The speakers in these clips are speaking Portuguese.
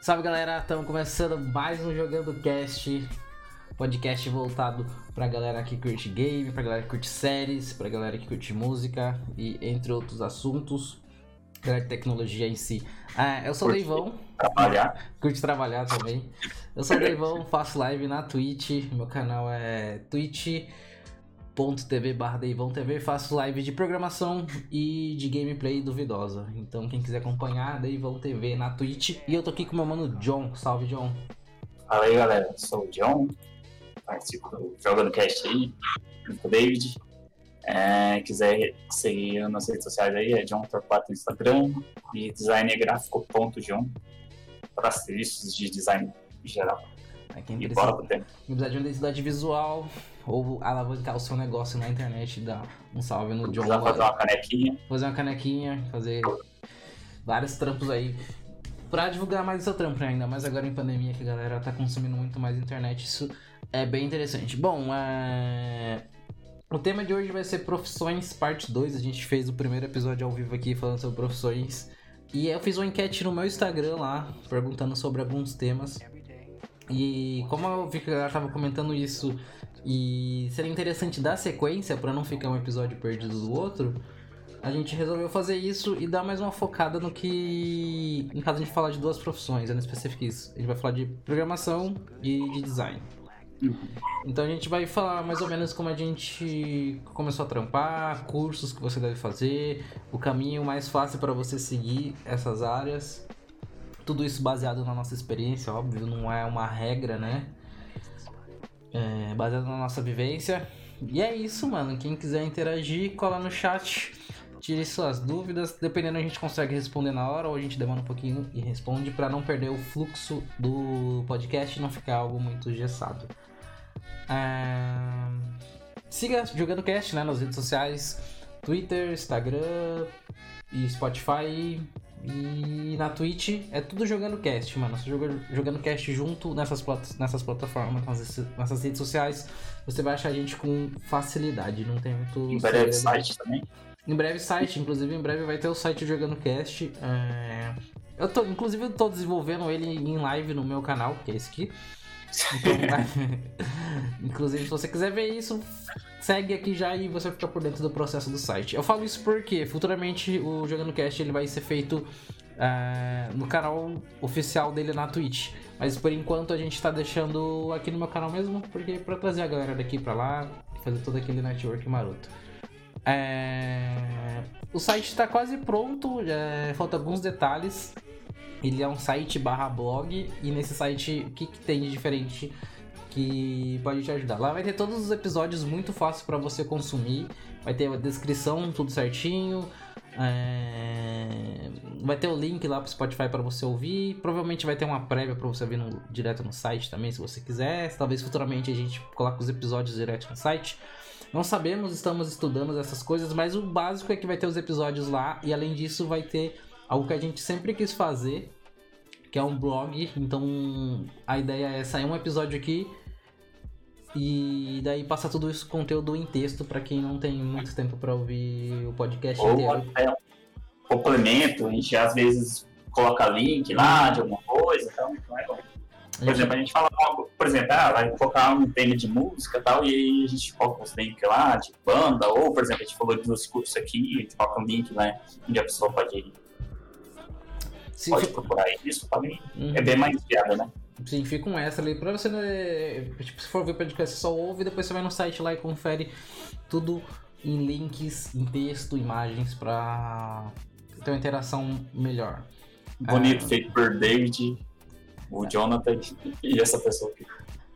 Salve galera, estamos começando mais um Jogando Cast, podcast voltado pra galera que curte game, pra galera que curte séries, pra galera que curte música e entre outros assuntos, galera de tecnologia em si. Ah, eu sou o Deivão. Trabalhar. Curte trabalhar também. Eu sou o Deivão, faço live na Twitch, meu canal é twitch.tv barra Deivão TV, faço live de programação e de gameplay duvidosa. Então quem quiser acompanhar, Deivão TV na Twitch. E eu tô aqui com meu mano John. Salve, John. Fala aí, galera. Sou o John. Participo do Jogando Cast aí, com o David. É, quiser seguir nas redes sociais aí, é John Torquato no Instagram e designergráfico.john para serviços de design em geral. Quem E bora pro tema. quem precisar de uma identidade visual ou alavancar o seu negócio na internet, dá um salve no John. Fazer uma canequinha, fazer uma canequinha, fazer vários trampos aí pra divulgar mais o seu trampo, né? ainda mais agora em pandemia que a galera tá consumindo muito mais internet, isso é bem interessante. Bom, é... o tema de hoje vai ser profissões, parte 2, a gente fez o primeiro episódio ao vivo aqui falando sobre profissões, e eu fiz uma enquete no meu Instagram lá, perguntando sobre alguns temas, e como eu vi que a galera tava comentando isso, e seria interessante dar sequência pra não ficar um episódio perdido do outro, a gente resolveu fazer isso e dar mais uma focada no que. Em caso a gente falar de duas profissões, é no específico isso. A gente vai falar de programação e de design. Então a gente vai falar mais ou menos como a gente começou a trampar, cursos que você deve fazer, o caminho mais fácil para você seguir essas áreas. Tudo isso baseado na nossa experiência, óbvio, não é uma regra, né? É, baseado na nossa vivência. E é isso, mano. Quem quiser interagir, cola no chat. Tire suas dúvidas. Dependendo, a gente consegue responder na hora ou a gente demora um pouquinho e responde para não perder o fluxo do podcast e não ficar algo muito engessado. Ah, Siga Jogando Cast né, nas redes sociais: Twitter, Instagram e Spotify. E na Twitch é tudo jogando cast, mano. Você joga, jogando cast junto nessas, plat nessas plataformas, nessas, nessas redes sociais. Você vai achar a gente com facilidade. Não tem muito. em breve site também. Em breve site, inclusive em breve vai ter o site Jogando Cast. é, Eu tô, inclusive eu tô desenvolvendo ele em live no meu canal, que é esse aqui. Inclusive, se você quiser ver isso, segue aqui já e você fica por dentro do processo do site. Eu falo isso porque futuramente o Jogando Cast ele vai ser feito é, no canal oficial dele na Twitch. Mas por enquanto a gente tá deixando aqui no meu canal mesmo, porque pra trazer a galera daqui pra lá fazer todo aquele network maroto. É, O site tá quase pronto, é, falta alguns detalhes. Ele é um site barra blog e nesse site o que, que tem de diferente que pode te ajudar? Lá vai ter todos os episódios muito fácil para você consumir, vai ter a descrição tudo certinho, é, vai ter o link lá pro Spotify para você ouvir, provavelmente vai ter uma prévia para você ouvir no- direto no site também se você quiser, talvez futuramente a gente coloque os episódios direto no site. Não sabemos, estamos estudando essas coisas, mas o básico é que vai ter os episódios lá e além disso vai ter algo que a gente sempre quis fazer, que é um blog. Então a ideia é sair um episódio aqui e daí passar tudo isso conteúdo em texto para quem não tem muito tempo para ouvir o podcast Ou inteiro. até um complemento, a gente às vezes coloca link lá de alguma coisa, então, então é bom. Por exemplo, a gente fala, por exemplo, ah, vai colocar um tema de música e tal, e aí a gente coloca uns links lá de banda, ou, por exemplo, a gente falou dos cursos aqui, a gente coloca um link, né, onde a pessoa pode, Se pode procurar isso também. Uhum. É bem mais viável, né? Sim, fica um extra ali pra você. né, Tipo, se for ver o podcast, você só ouve e depois você vai no site lá e confere tudo em links, em texto, imagens pra ter uma interação melhor. Bonito, Ah. feito por David, o Jonathan e essa pessoa aqui.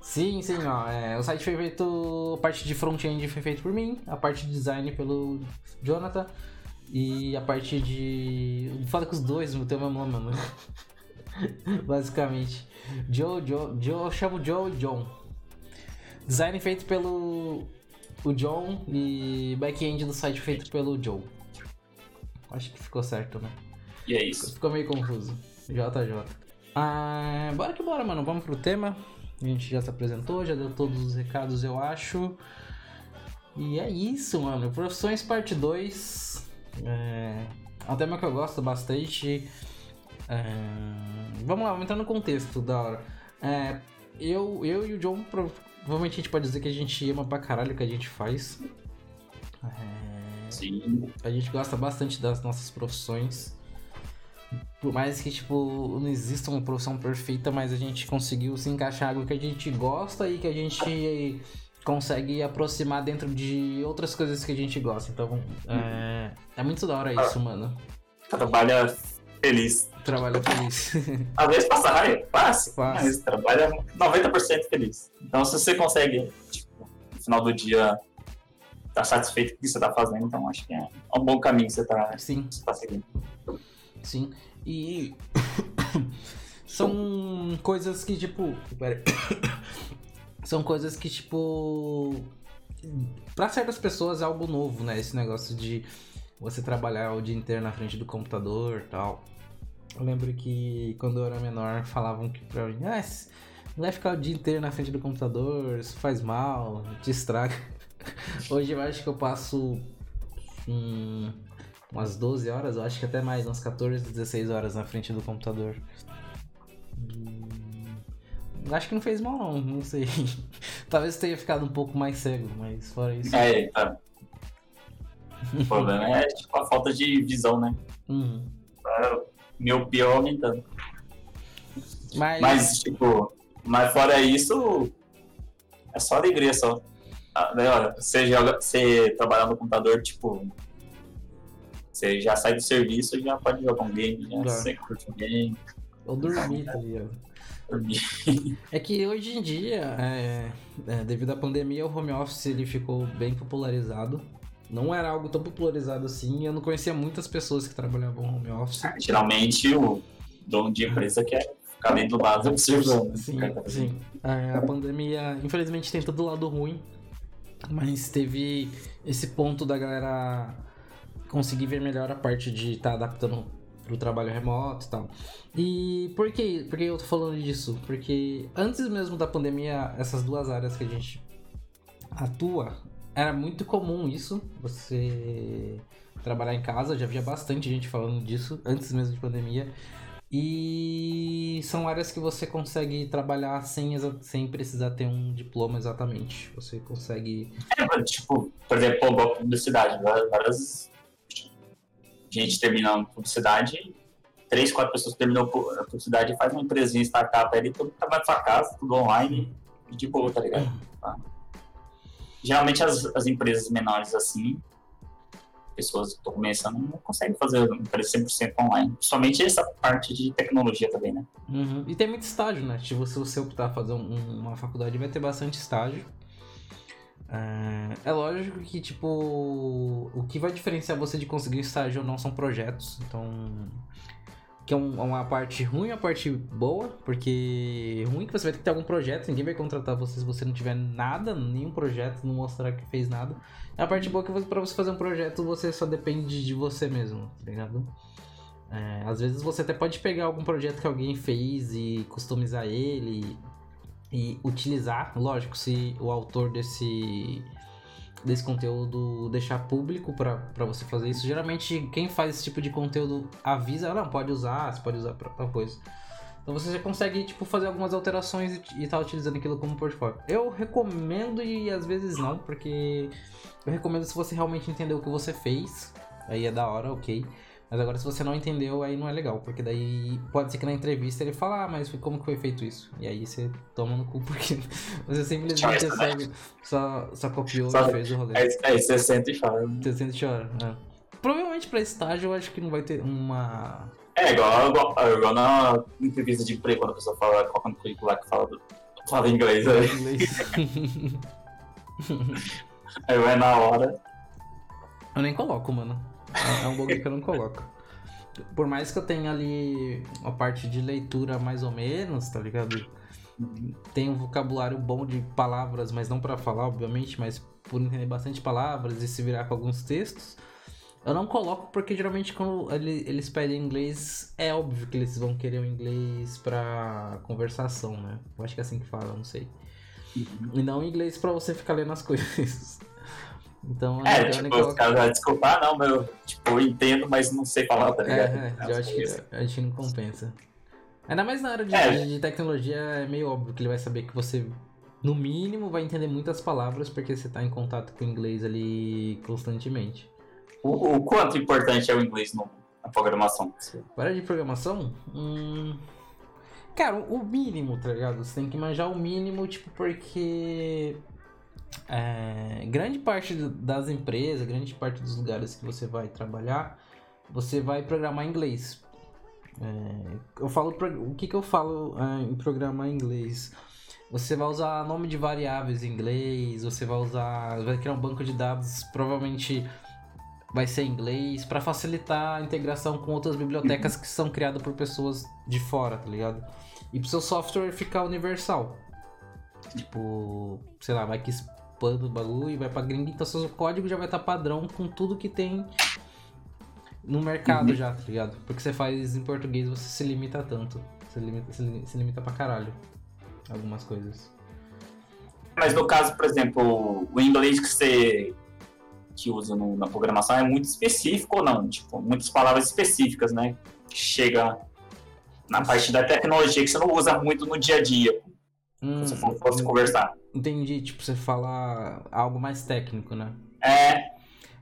Sim, sim, ó. é, o site foi feito. A parte de front-end foi feito por mim, a parte de design pelo Jonathan. E a parte de. Fala com os dois, tem o mesmo nome, mano. Basicamente. Joe, Joe, Joe, eu chamo Joe e John. Design feito pelo o John e back-end do site feito pelo Joe. Acho que ficou certo, né? E é isso. Ficou meio confuso. JJ. Ah, bora que bora, mano. Vamos pro tema. A gente já se apresentou, já deu todos os recados, eu acho. E é isso, mano. Profissões parte 2. É... é um tema que eu gosto bastante. É... Vamos lá, vamos entrar no contexto da hora. É, eu, eu e o John, provavelmente a gente pode dizer que a gente ama pra caralho o que a gente faz. É... Sim. A gente gosta bastante das nossas profissões. Por mais que, tipo, não exista uma profissão perfeita, mas a gente conseguiu se encaixar algo que a gente gosta e que a gente consegue aproximar dentro de outras coisas que a gente gosta. Então, é, é muito da hora isso, mano. Trabalha feliz. Trabalha feliz. Às vezes passa raiva, passa, passa. mas trabalha 90% feliz. Então, se você consegue, tipo, no final do dia, estar tá satisfeito com o que você está fazendo, então acho que é um bom caminho que você está tá seguindo. Sim. E são coisas que, tipo. Pera São coisas que, tipo. Pra certas pessoas é algo novo, né? Esse negócio de você trabalhar o dia inteiro na frente do computador tal. Eu lembro que quando eu era menor falavam que pra mim, ah, não vai ficar o dia inteiro na frente do computador, isso faz mal, te estraga. Hoje eu acho que eu passo hum, umas 12 horas, eu acho que até mais, umas 14, 16 horas na frente do computador. Acho que não fez mal não, não sei. Talvez tenha ficado um pouco mais cego, mas fora isso. É, tá. O problema é tipo, a falta de visão, né? Uhum. Meu pior aumentando. Mas... mas, tipo, mas fora isso, é só alegria só. Ah, né, olha, você joga, você trabalhar no computador, tipo, você já sai do serviço já pode jogar um game, já, você curte um game. Ou dormir, tá ligado? É que hoje em dia, é, é, devido à pandemia, o home office ele ficou bem popularizado. Não era algo tão popularizado assim. Eu não conhecia muitas pessoas que trabalhavam home office. Ah, geralmente o dono de empresa quer ficar dentro do lado observando. Sim, sim. É, a pandemia, infelizmente, tem todo o lado ruim. Mas teve esse ponto da galera conseguir ver melhor a parte de estar tá adaptando pro trabalho remoto e tal. E por que, por que eu tô falando disso? Porque antes mesmo da pandemia, essas duas áreas que a gente atua, era muito comum isso, você trabalhar em casa, já havia bastante gente falando disso antes mesmo de pandemia. E são áreas que você consegue trabalhar sem, sem precisar ter um diploma exatamente. Você consegue. É, tipo, por exemplo, publicidade. Várias gente terminando publicidade, três, quatro pessoas terminam a publicidade e faz uma empresinha startup ali, todo trabalha na sua casa, tudo online, e de boa, tá ligado? Tá? Geralmente as, as empresas menores assim, pessoas que estão começando, não conseguem fazer uma empresa 100% online. Somente essa parte de tecnologia também, né? Uhum. E tem muito estágio, né? Tipo, se você optar fazer um, uma faculdade, vai ter bastante estágio. É, é lógico que, tipo, o que vai diferenciar você de conseguir estágio ou não são projetos. Então, que é um, uma parte ruim e uma parte boa, porque ruim que você vai ter que ter algum projeto, ninguém vai contratar você se você não tiver nada, nenhum projeto, não mostrar que fez nada. A parte boa é que para você fazer um projeto você só depende de você mesmo, tá ligado? É, às vezes você até pode pegar algum projeto que alguém fez e customizar ele e utilizar, lógico, se o autor desse desse conteúdo deixar público para você fazer isso. Geralmente quem faz esse tipo de conteúdo avisa, não, pode usar, você pode usar para tal coisa. Então você já consegue tipo fazer algumas alterações e, estar tá utilizando aquilo como portfólio. Eu recomendo e às vezes não, porque eu recomendo se você realmente entender o que você fez, aí é da hora, OK. Mas agora, se você não entendeu, aí não é legal. Porque daí pode ser que na entrevista ele fale, ah, mas como que foi feito isso? E aí você toma no cu, porque você simplesmente sabe, só, só copiou só, e fez o rolê. Aí, aí você sente e chora. Você sente e chora, é. Provavelmente pra estágio eu acho que não vai ter uma. É, igual, igual, igual na entrevista de emprego, quando a pessoa fala, coloca no currículo lá que fala, do, fala inglês. Aí. inglês. aí vai na hora. Eu nem coloco, mano. É, é um bug que eu não coloco. Por mais que eu tenha ali uma parte de leitura mais ou menos, tá ligado? Tem um vocabulário bom de palavras, mas não para falar, obviamente, mas por entender bastante palavras e se virar com alguns textos. Eu não coloco porque geralmente quando eles pedem inglês, é óbvio que eles vão querer o inglês pra conversação, né? Eu acho que é assim que fala, não sei. E não inglês para você ficar lendo as coisas. Então, é, tipo, coloca... os caras vão desculpar, não, meu, tipo, eu entendo, mas não sei falar, tá ligado? É, é eu acho que, a gente não compensa. Ainda mais na área de, é. de tecnologia, é meio óbvio que ele vai saber que você, no mínimo, vai entender muitas palavras porque você tá em contato com o inglês ali constantemente. O, o quanto importante é o inglês no, na programação? Para de programação? Hum... Cara, o mínimo, tá ligado? Você tem que manjar o mínimo, tipo, porque é, grande parte das empresas, grande parte dos lugares que você vai trabalhar, você vai programar em inglês. É, eu falo o que, que eu falo é, em programar em inglês. Você vai usar nome de variáveis em inglês, você vai usar, vai criar um banco de dados, provavelmente vai ser em inglês para facilitar a integração com outras bibliotecas que são criadas por pessoas de fora, tá ligado? E pro seu software ficar universal. Tipo, sei lá, vai que pano o bagulho e vai pra gringa, então seu código já vai estar tá padrão com tudo que tem no mercado uhum. já, tá ligado? Porque você faz em português, você se limita tanto. Você limita, se, se limita pra caralho. Algumas coisas. Mas no caso, por exemplo, o inglês que você que usa no, na programação é muito específico ou não? Tipo, muitas palavras específicas, né? Chega na parte da tecnologia que você não usa muito no dia a dia. Hum, se você fosse conversar. Entendi, tipo, você fala algo mais técnico, né? É.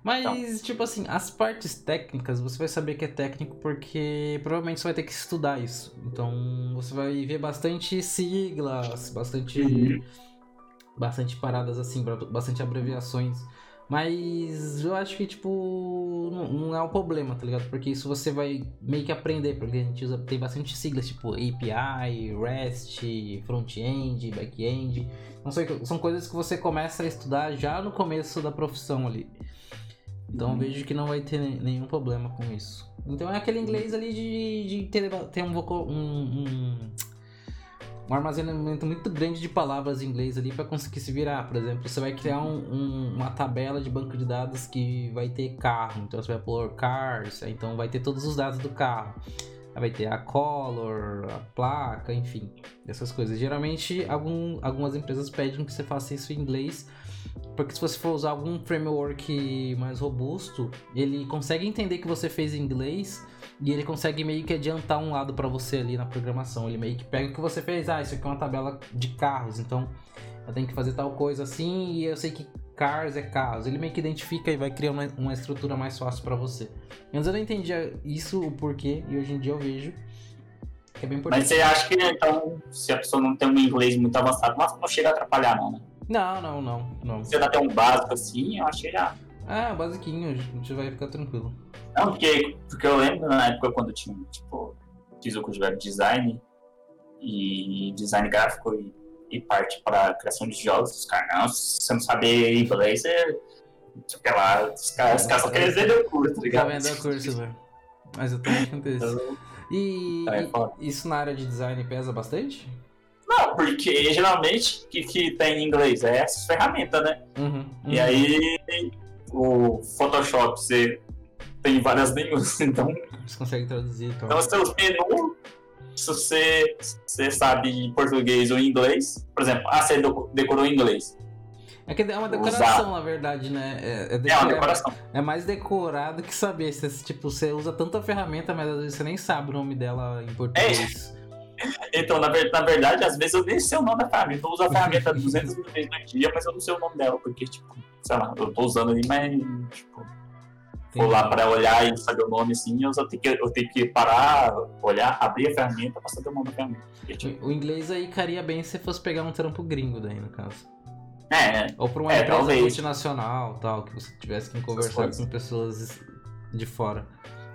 Mas, então. tipo assim, as partes técnicas você vai saber que é técnico porque provavelmente você vai ter que estudar isso. Então você vai ver bastante siglas, bastante. Uhum. Bastante paradas assim, bastante abreviações. Mas eu acho que, tipo, não, não, é um problema, tá ligado? Porque isso você vai meio que aprender, porque a gente usa, tem bastante siglas, tipo API, REST, front-end, back-end. Não sei, são coisas que você começa a estudar já no começo da profissão ali. Então uhum. vejo que não vai ter nenhum problema com isso. Então é aquele inglês ali de, de ter, ter um, um, um um armazenamento muito grande de palavras em inglês ali para conseguir se virar. Por exemplo, você vai criar um, um, uma tabela de banco de dados que vai ter carro, então você vai pôr cars, então vai ter todos os dados do carro. Vai ter a color, a placa, enfim, essas coisas. Geralmente, algum, algumas empresas pedem que você faça isso em inglês, porque se você for usar algum framework mais robusto, ele consegue entender que você fez em inglês e ele consegue meio que adiantar um lado para você ali na programação. Ele meio que pega o que você fez, ah, isso aqui é uma tabela de carros, então eu tenho que fazer tal coisa assim e eu sei que cars é carros. Ele meio que identifica e vai criar uma, uma estrutura mais fácil para você. Antes eu não entendia isso, o porquê, e hoje em dia eu vejo que é bem importante. Mas você acha que então, se a pessoa não tem um inglês muito avançado, mas não chega a atrapalhar, não, né? Não, não, não. não. Se você dá até um básico assim, eu acho que já. Ah, basiquinho, a gente vai ficar tranquilo. Não, porque, porque eu lembro na época quando eu tinha, tipo, fiz o curso de web design e design gráfico e, e parte para criação de jogos, os caras, não, se você não saber inglês, é. Tipo, lá, os caras, os caras só querem vender o curso, tá ligado? Tá vendo o curso, velho. Mas eu também acontece. Então, e, é, e isso na área de design pesa bastante? Não, porque geralmente o que, que tem em inglês? É essas ferramentas, né? Uhum, uhum. E aí o Photoshop você tem várias línguas, então. Você consegue traduzir. Então, então seus menus, se você, você sabe português ou inglês, por exemplo, ah, você decorou em inglês. É que é uma decoração, Usar. na verdade, né? É, é, é uma decoração. É, mais decorado que saber. Você, tipo, você usa tanta ferramenta, mas às vezes você nem sabe o nome dela em português. É. Então, na, na, verdade, às vezes eu nem sei o nome da ferramenta. Eu uso a ferramenta 200 vezes no dia, mas eu não sei o nome dela, porque, tipo, sei lá, eu tô usando ali, mas, tipo, for lá para olhar e saber o nome assim, eu só tenho que, eu tenho que parar, olhar, abrir a ferramenta para saber o nome da ferramenta. Tipo... O inglês aí caria bem se fosse pegar um trampo gringo daí, no caso. É, Ou para uma é, empresa talvez. multinacional, tal, que você tivesse que conversar com pessoas de fora.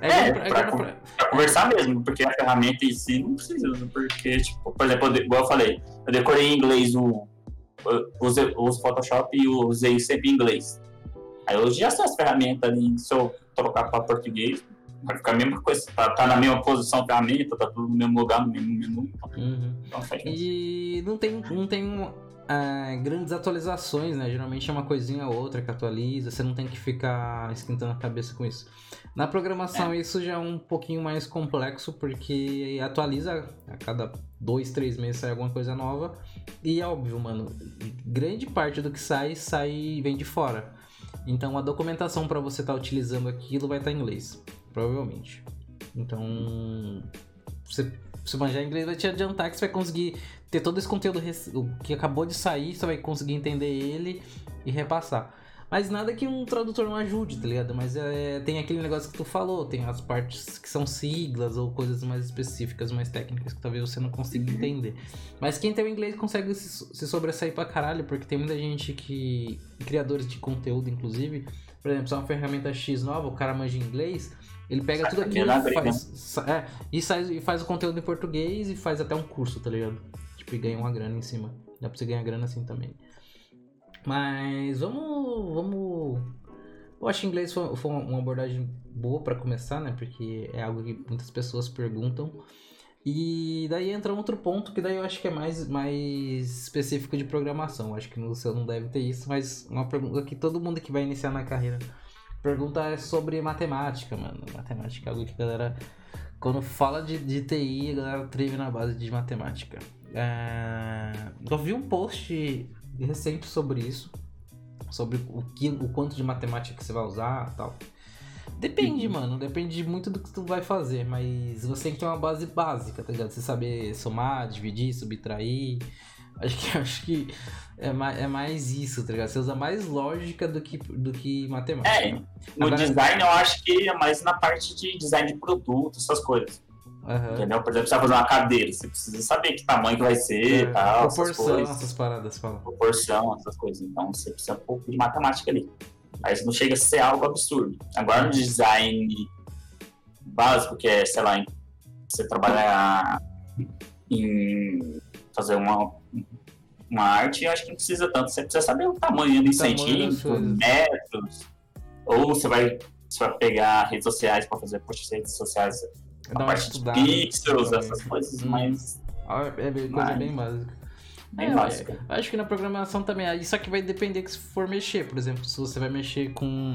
É, é, pra, pra, pra, pra, conversar mesmo, porque a ferramenta em si não precisa, porque, tipo, por exemplo, igual eu falei, eu decorei em inglês o, usei, uso Photoshop e usei sempre em inglês. Aí eu já sei as ferramentas ali, se eu trocar para português, vai ficar a mesma coisa. Tá, tá, na mesma posição ferramenta, tá tudo no mesmo lugar, no mesmo menu. Uhum. Então, e não tem, não tem uh, grandes atualizações, né? Geralmente é uma coisinha ou outra que atualiza, você não tem que ficar esquentando a cabeça com isso. Na programação é. isso já é um pouquinho mais complexo, porque atualiza a cada dois, três meses sai alguma coisa nova. E é óbvio, mano, grande parte do que sai, sai vem de fora. Então a documentação para você estar tá utilizando aquilo vai estar tá em inglês, provavelmente. Então, você, se manjar inglês vai te adiantar que você vai conseguir ter todo esse conteúdo que acabou de sair, você vai conseguir entender ele e repassar. Mas nada que um tradutor não ajude, tá ligado? Mas é, tem aquele negócio que tu falou, tem as partes que são siglas ou coisas mais específicas, mais técnicas que talvez você não consiga uhum. entender. Mas quem tem o inglês consegue se, se sobressair pra caralho, porque tem muita gente que. criadores de conteúdo, inclusive. Por exemplo, se é uma ferramenta X nova, o cara manja inglês, ele pega Saca tudo aquilo e faz, é, e, e faz o conteúdo em português e faz até um curso, tá ligado? Tipo, e ganha uma grana em cima. Dá pra você ganhar grana assim também. Mas vamos. vamos. Eu acho que inglês foi, foi uma abordagem boa para começar, né? Porque é algo que muitas pessoas perguntam. E daí entra outro ponto que daí eu acho que é mais, mais específico de programação. Acho que no seu não deve ter isso, mas uma pergunta que todo mundo que vai iniciar na carreira pergunta é sobre matemática, mano. Matemática é algo que a galera. Quando fala de, de TI, a galera treme na base de matemática. É... Eu vi um post recente sobre isso, sobre o, que, o quanto de matemática que você vai usar tal. Depende, uhum. mano, depende muito do que tu vai fazer, mas você tem que ter uma base básica, tá ligado? Você saber somar, dividir, subtrair. Acho que, acho que é, mais, é mais isso, tá ligado? Você usa mais lógica do que, do que matemática. É, no Agora, design eu acho que é mais na parte de design de produto, essas coisas. Uhum. Entendeu? Por exemplo, você vai fazer uma cadeira, você precisa saber que tamanho que vai ser, é, tal, proporção, essas, essas paradas, fala. Proporção, essas coisas. Então você precisa um pouco de matemática ali. Aí não chega a ser algo absurdo. Agora no design básico, que é, sei lá, você trabalhar em fazer uma, uma arte, eu acho que não precisa tanto. Você precisa saber o tamanho de centímetros, metros, ou você vai, você vai pegar redes sociais para fazer posts redes sociais a parte de pixels, essas coisas hum. mais. Ah, é coisa mais... bem básica. Bem é, básica. Acho que na programação também. Isso aqui vai depender que se for mexer. Por exemplo, se você vai mexer com.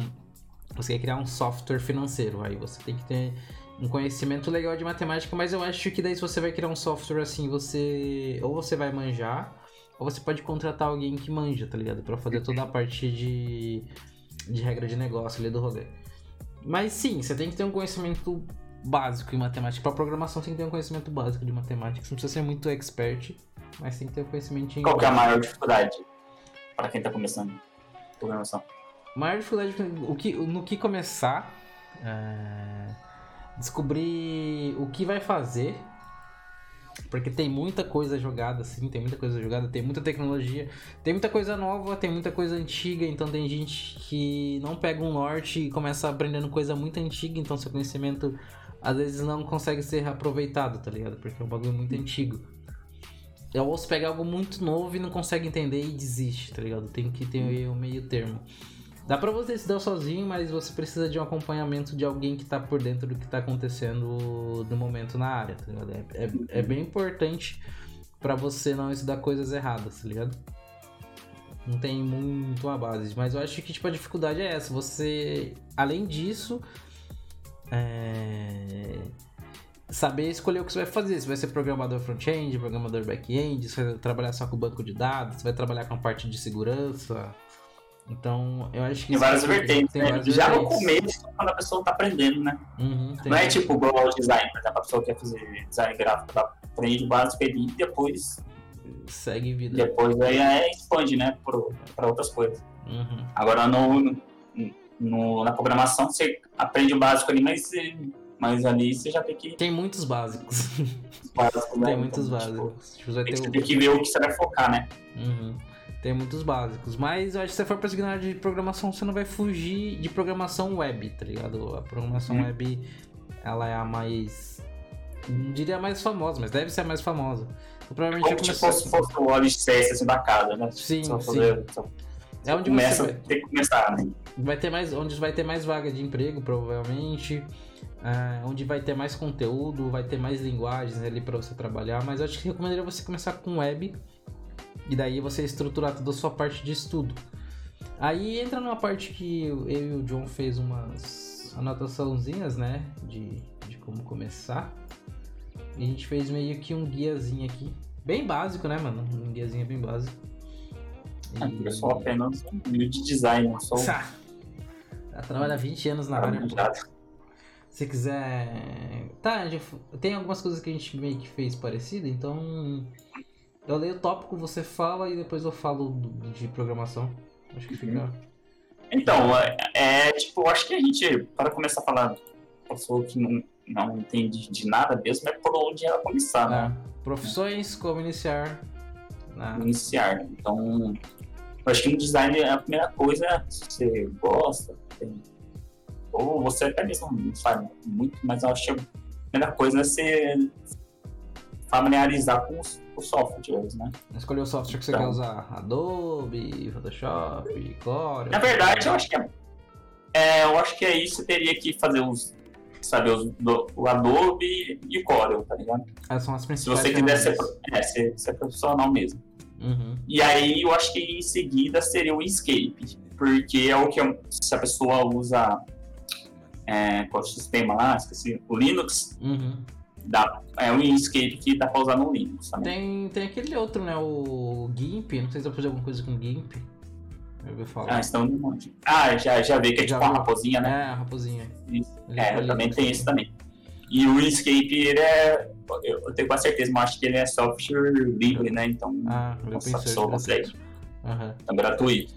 Você quer criar um software financeiro. Aí você tem que ter um conhecimento legal de matemática, mas eu acho que daí se você vai criar um software assim, você. Ou você vai manjar, ou você pode contratar alguém que manja, tá ligado? Pra fazer toda a parte de. de regra de negócio ali do rolê. Mas sim, você tem que ter um conhecimento básico em matemática. Para programação tem que ter um conhecimento básico de matemática. Você não precisa ser muito expert, mas tem que ter um conhecimento em. Qual é a maior dificuldade para quem está começando programação? Maior dificuldade o que, no que começar. É... Descobrir o que vai fazer porque tem muita coisa jogada, assim, tem muita coisa jogada, tem muita tecnologia, tem muita coisa nova, tem muita coisa antiga, então tem gente que não pega um norte e começa aprendendo coisa muito antiga, então seu conhecimento às vezes não consegue ser aproveitado, tá ligado? Porque é um bagulho muito antigo. Eu ouço pegar algo muito novo e não consegue entender e desiste, tá ligado? Tem que ter o meio termo. Dá pra você se dar sozinho, mas você precisa de um acompanhamento de alguém que tá por dentro do que tá acontecendo no momento na área, tá ligado? É, é, é bem importante para você não estudar coisas erradas, tá ligado? Não tem muito a base, mas eu acho que tipo, a dificuldade é essa. Você, além disso, é... Saber escolher o que você vai fazer. Se vai ser programador front-end, programador back-end, se vai trabalhar só com banco de dados, se vai trabalhar com a parte de segurança. Então, eu acho que. Tem várias vertentes, tem né? Várias Já vertentes. no começo, quando a pessoa tá aprendendo, né? Uhum, não é tipo igual ao design, por exemplo, a pessoa quer fazer design gráfico, ela aprende o básico ali e depois. Segue vida. Depois aí é, expande, né? Para outras coisas. Uhum. Agora no, no na programação você aprende o básico ali, mas, mas ali você já tem que. Tem muitos básicos. básicos né? Tem muitos então, tipo, básicos. Tipo, tem, que, tem que ver o que você vai focar, né? Uhum. Tem muitos básicos. Mas eu acho que se você for seguir na área de programação, você não vai fugir de programação web, tá ligado? A programação uhum. web, ela é a mais. Não diria a mais famosa, mas deve ser a mais famosa. Então, provavelmente Como eu comecei... se fosse o óleo de CS assim da casa, né? Sim, sim. Fazer, é onde começa, você vai... tem que começar, né? Vai ter mais, onde vai ter mais vaga de emprego, provavelmente. Uh, onde vai ter mais conteúdo, vai ter mais linguagens ali para você trabalhar. Mas eu acho que recomendaria você começar com web. E daí você estruturar toda a sua parte de estudo. Aí entra numa parte que eu e o John fez umas anotaçãozinhas, né? De, de como começar. E a gente fez meio que um guiazinho aqui. Bem básico, né, mano? Um guiazinho bem básico. E... Eu sou apenas um de design, não sou Ela trabalha 20 anos na área. Se quiser. Tá, tem algumas coisas que a gente meio que fez parecido, então. Eu leio o tópico, você fala e depois eu falo de programação. Acho que fica. Então, é, é tipo, acho que a gente, para começar a falar, pessoa que não, não entende de nada mesmo, é por onde ela começar, né? É. Profissões, como iniciar. Né? Iniciar. Então, eu acho que no design a primeira coisa, se você gosta, tem, ou você até mesmo não sabe muito, mas eu acho que a primeira coisa é você familiarizar com os, os softwares, né? Escolher o software que você então, quer usar. Adobe, Photoshop, Corel. Na verdade, eu acho que é, é, eu acho que aí você teria que fazer os saber os, do, o Adobe e o Corel, tá ligado? Essas são as principais. Se você quiser ser, é, ser, ser profissional mesmo. Uhum. E aí eu acho que em seguida seria o Escape, porque é o que se a pessoa usa é, qual é o sistema lá, esqueci, o Linux, uhum. dá, é um Escape que dá pra usar no Linux também. Tem, tem aquele outro, né, o GIMP, não sei se dá pra fazer alguma coisa com GIMP. Eu ouvi falar. Ah, estão no monte. Ah, já, já vi que é já tipo uma raposinha, né? É, a raposinha. Isso. É, também tem esse também. E o Escape, ele é. Eu tenho quase certeza, mas acho que ele é software livre, né? Então, ah, eu nossa, pessoa consegue. Uhum. É gratuito.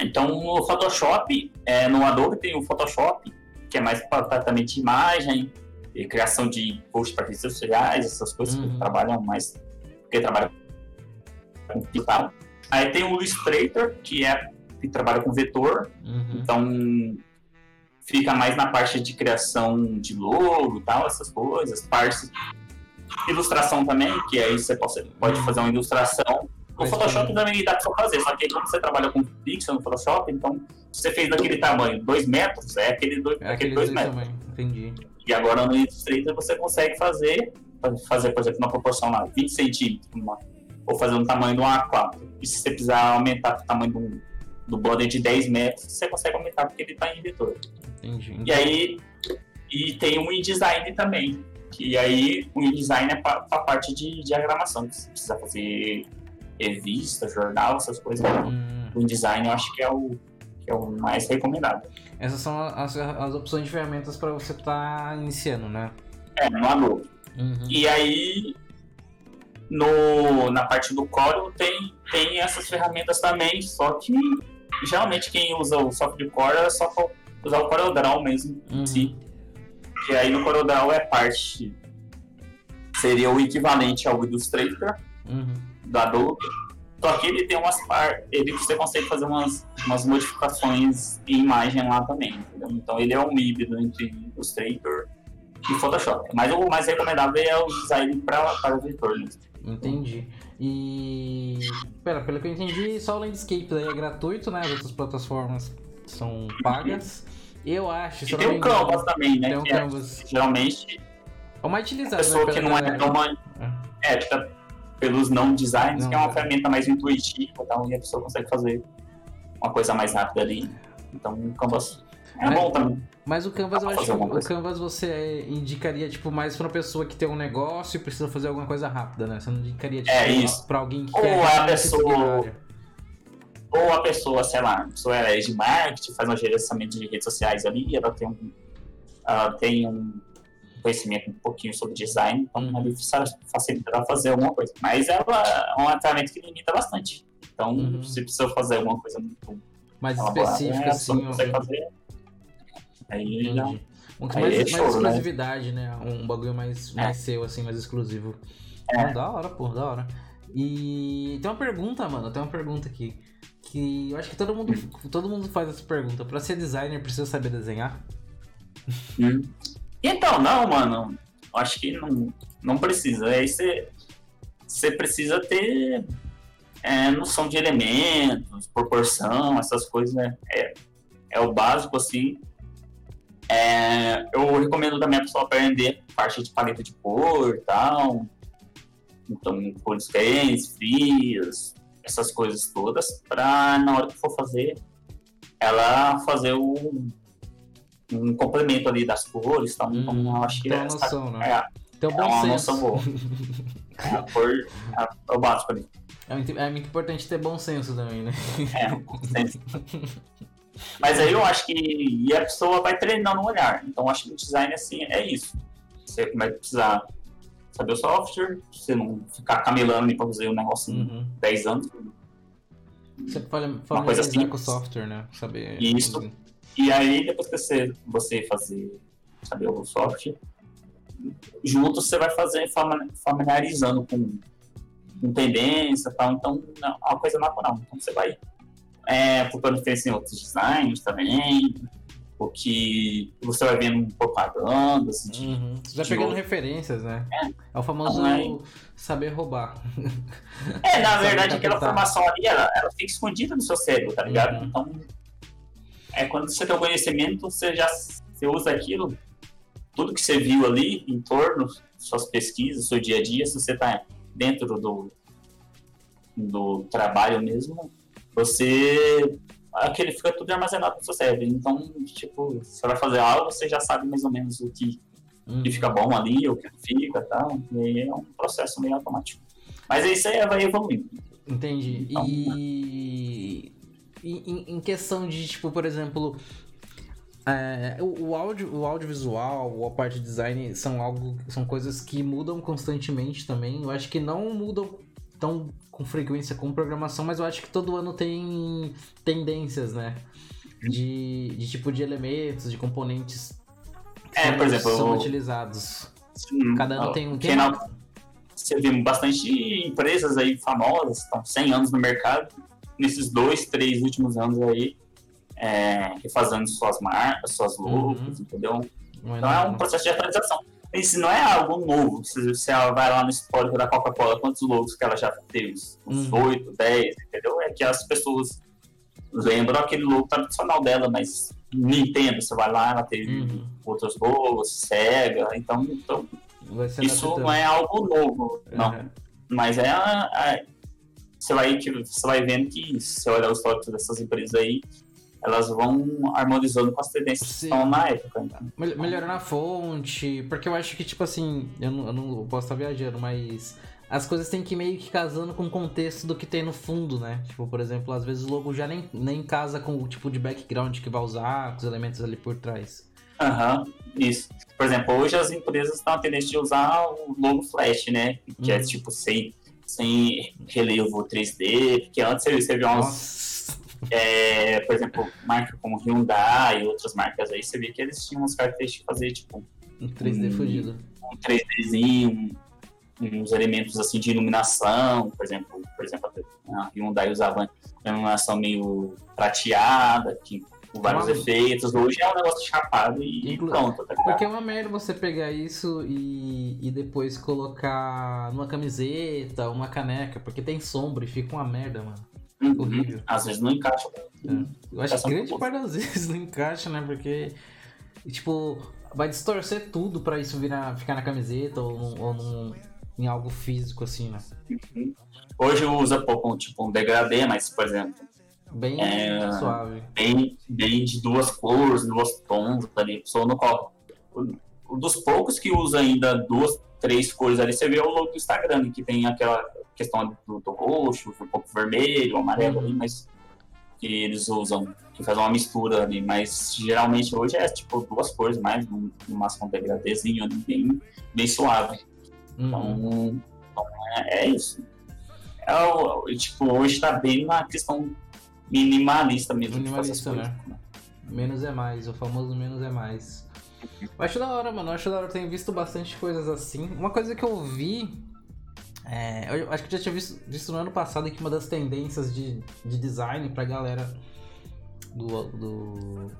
Então, o Photoshop, é, no Adobe tem o Photoshop, que é mais para tratamento de imagem, e criação de posts para redes sociais, essas coisas uhum. que trabalham mais. Porque trabalha com digital. Aí tem o Illustrator, que é que trabalha com vetor, uhum. então fica mais na parte de criação de logo e tal, essas coisas, partes. Ilustração também, que aí você pode, pode fazer uma ilustração. O Photoshop também dá pra fazer, só que como você trabalha com pixel no Photoshop, então você fez daquele tamanho, 2 metros, é aquele 2 é aquele dois metros. Entendi. E agora no Illustrator você consegue fazer, fazer, por exemplo, uma proporção lá, 20 centímetros, uma, ou fazer um tamanho de um A4. E se você precisar aumentar o tamanho um, do border de 10 metros, você consegue aumentar porque ele está em vetor. Entendi. E aí, e tem um InDesign também, que aí o InDesign é para a parte de diagramação, você precisa fazer revista, jornal, essas coisas. Hum. O InDesign eu acho que é o, que é o mais recomendado. Essas são as, as opções de ferramentas para você estar tá iniciando, né? É, no Adobe. Uhum. E aí, no, na parte do Corel tem, tem essas ferramentas também, só que geralmente quem usa o software Core é só usar o CorelDRAW mesmo uhum. si. E aí no CorelDRAW é parte. Seria o equivalente ao Illustrator uhum. do Adobe. Só que ele tem umas partes. Ele você consegue fazer umas, umas modificações em imagem lá também. Entendeu? Então ele é um híbrido entre Illustrator e Photoshop. Mas o mais recomendável é usar ele para, vetor mesmo. Entendi. E. Pera, pelo que eu entendi, só o Landscape daí é gratuito, né? As outras plataformas são pagas. Eu acho. E tem o Canvas também, né? Tem um Canvas. É, geralmente. É uma utilizada. Pessoa que não é tão. É, é pelos não designs, não, que é uma é. ferramenta mais intuitiva e tal, e a pessoa consegue fazer uma coisa mais rápida ali. Então o Canvas é mas, bom também. Mas o Canvas, eu acho que o Canvas você indicaria, tipo, mais pra uma pessoa que tem um negócio e precisa fazer alguma coisa rápida, né? Você não indicaria, tipo, é isso. pra alguém que ou quer... A pessoa, ou a pessoa, sei lá, a pessoa é de marketing, faz um gerenciamento de redes sociais ali, ela tem um, ela tem um conhecimento um pouquinho sobre design, então ali facilita ela fazer alguma coisa. Mas ela é um tratamento que limita bastante. Então, uhum. se precisa fazer alguma coisa muito mais específica, assim, consegue fazer Aí já. Um que mais, é mais né? exclusividade, né? né? Um bagulho mais, é. mais seu, assim, mais exclusivo. É. da hora, pô, da hora. E tem uma pergunta, mano, tem uma pergunta aqui. Que eu acho que todo mundo, todo mundo faz essa pergunta. Pra ser designer, precisa saber desenhar? Hum. Então, não, mano. Acho que não, não precisa. Aí você, precisa ter é, noção de elementos, proporção, essas coisas, né? É, é o básico, assim. É, eu recomendo também a pessoa aprender parte de paleta de cor e tal. Então, cores quentes, frias, essas coisas todas, para na hora que for fazer, ela fazer o, um complemento ali das cores. Então, hum, eu acho que uma noção, né? É, tem um bom é uma senso. noção boa. é, a cor é, é o básico ali. É muito, é muito importante ter bom senso também, né? É, bom senso. Mas aí eu acho que e a pessoa vai treinando o olhar. Então acho que o design assim é isso. Você vai precisar saber o software, você não ficar camelando para fazer um negócio em Uhum. 10 anos. Você fala, Uma coisa simples. com o software, né? Saber. Isso. E aí, depois que você, você fazer, saber o software, junto você vai fazer fami- familiarizando com, com tendência e tal. Então, é uma coisa natural. Então, você vai é, procurando referência em outros designs também, o que você vai vendo propagandas de Uhum. Você vai pegando outro. referências, né? É o famoso Não, é- saber roubar. É, na verdade, aquela formação ali, ela, ela fica escondida no seu cérebro, tá ligado? Uhum. Então, é quando você tem o conhecimento, você já você usa aquilo, tudo que você viu ali em torno, suas pesquisas, seu dia a dia, se você tá dentro do, do trabalho mesmo, você. Aquele fica tudo armazenado no seu cérebro. Então, tipo, você vai fazer algo, você já sabe mais ou menos o que Uhum. que fica bom ali, o que fica e tal. E aí é um processo meio automático. Mas aí você vai evoluindo. Entendi. Então, E. e em, questão de, tipo, por exemplo. é, o, o áudio, o audiovisual, ou a parte de design são algo, são coisas que mudam constantemente também. Eu acho que não mudam tão com frequência como programação, mas eu acho que todo ano tem tendências, né? De, de tipo de elementos, de componentes que É, são, por exemplo, são utilizados. Sim, Cada ano tem um. não- Você vê bastante empresas aí famosas, estão 100 anos no mercado, nesses dois, três últimos anos aí, é, refazendo suas marcas, suas logos, entendeu? Não é Então é um processo de atualização. Isso não é algo novo. Se você vai lá no histórico da Coca-Cola, quantos logos que ela já teve? Uns Uhum. 8, 10, entendeu? É que as pessoas lembram aquele logo tradicional dela, mas Nintendo, você vai lá, ela teve Uhum. outros logos, Sega, então, então isso não é algo novo, não. Uhum. Mas é a- a- você vai você vai vendo que se você olhar o histórico dessas empresas aí, elas vão harmonizando com as tendências Sim. que estão na época. Então. Mel- Melhorando a fonte, porque eu acho que, tipo assim, eu não, eu não posso estar viajando, mas as coisas têm que ir meio que casando com o contexto do que tem no fundo, né? Tipo, por exemplo, às vezes o logo já nem, nem casa com o tipo de background que vai usar, com os elementos ali por trás. Aham, isso. Por exemplo, hoje as empresas estão a tendência de usar o logo flash, né? Que é Uhum. tipo sem, sem relevo 3D, porque antes você, você via umas, Nossa! É, por exemplo, marcas como Hyundai e outras marcas aí, você via que eles tinham umas características de fazer tipo Um 3D Hum. fugido. um 3Dzinho, um- uns elementos assim de iluminação, por exemplo, por exemplo, a Hyundai usava uma iluminação meio prateada, que, com vários efeitos. Hoje é um negócio chapado e Inclu- pronto, tá? Porque é uma merda você pegar isso e, e depois colocar numa camiseta, uma caneca, porque tem sombra e fica uma merda, mano. Uhum. Às vezes não encaixa. Eu acho que Essa grande parte das vezes não encaixa, né? Porque, tipo, vai distorcer tudo pra isso virar, ficar na camiseta ou, num- ou num- em algo físico, assim, né? Uhum. Hoje usa pouco tipo um degradê, mas por exemplo, Bem É. suave. bem, bem de duas cores, duas tons ali, a pessoa não coloca. O- o dos poucos que usa ainda duas, três cores ali, você vê o logo do Instagram, que tem aquela questão do, do roxo, um pouco vermelho, amarelo Uhum. ali, mas que eles usam, que faz uma mistura ali, mas geralmente hoje é tipo duas cores mais, no, no máximo um degradêzinho ali, bem, bem suave. Uhum. Então, então, é, é isso. É tipo, hoje tá bem na questão minimalista mesmo. Minimalista, coisas. né? Menos é mais, o famoso menos é mais. Eu acho da hora, mano. Eu acho da hora. Eu tenho visto bastante coisas assim. Uma coisa que eu vi. É, eu acho que eu já tinha visto, visto no ano passado que uma das tendências de, de design pra galera do, do,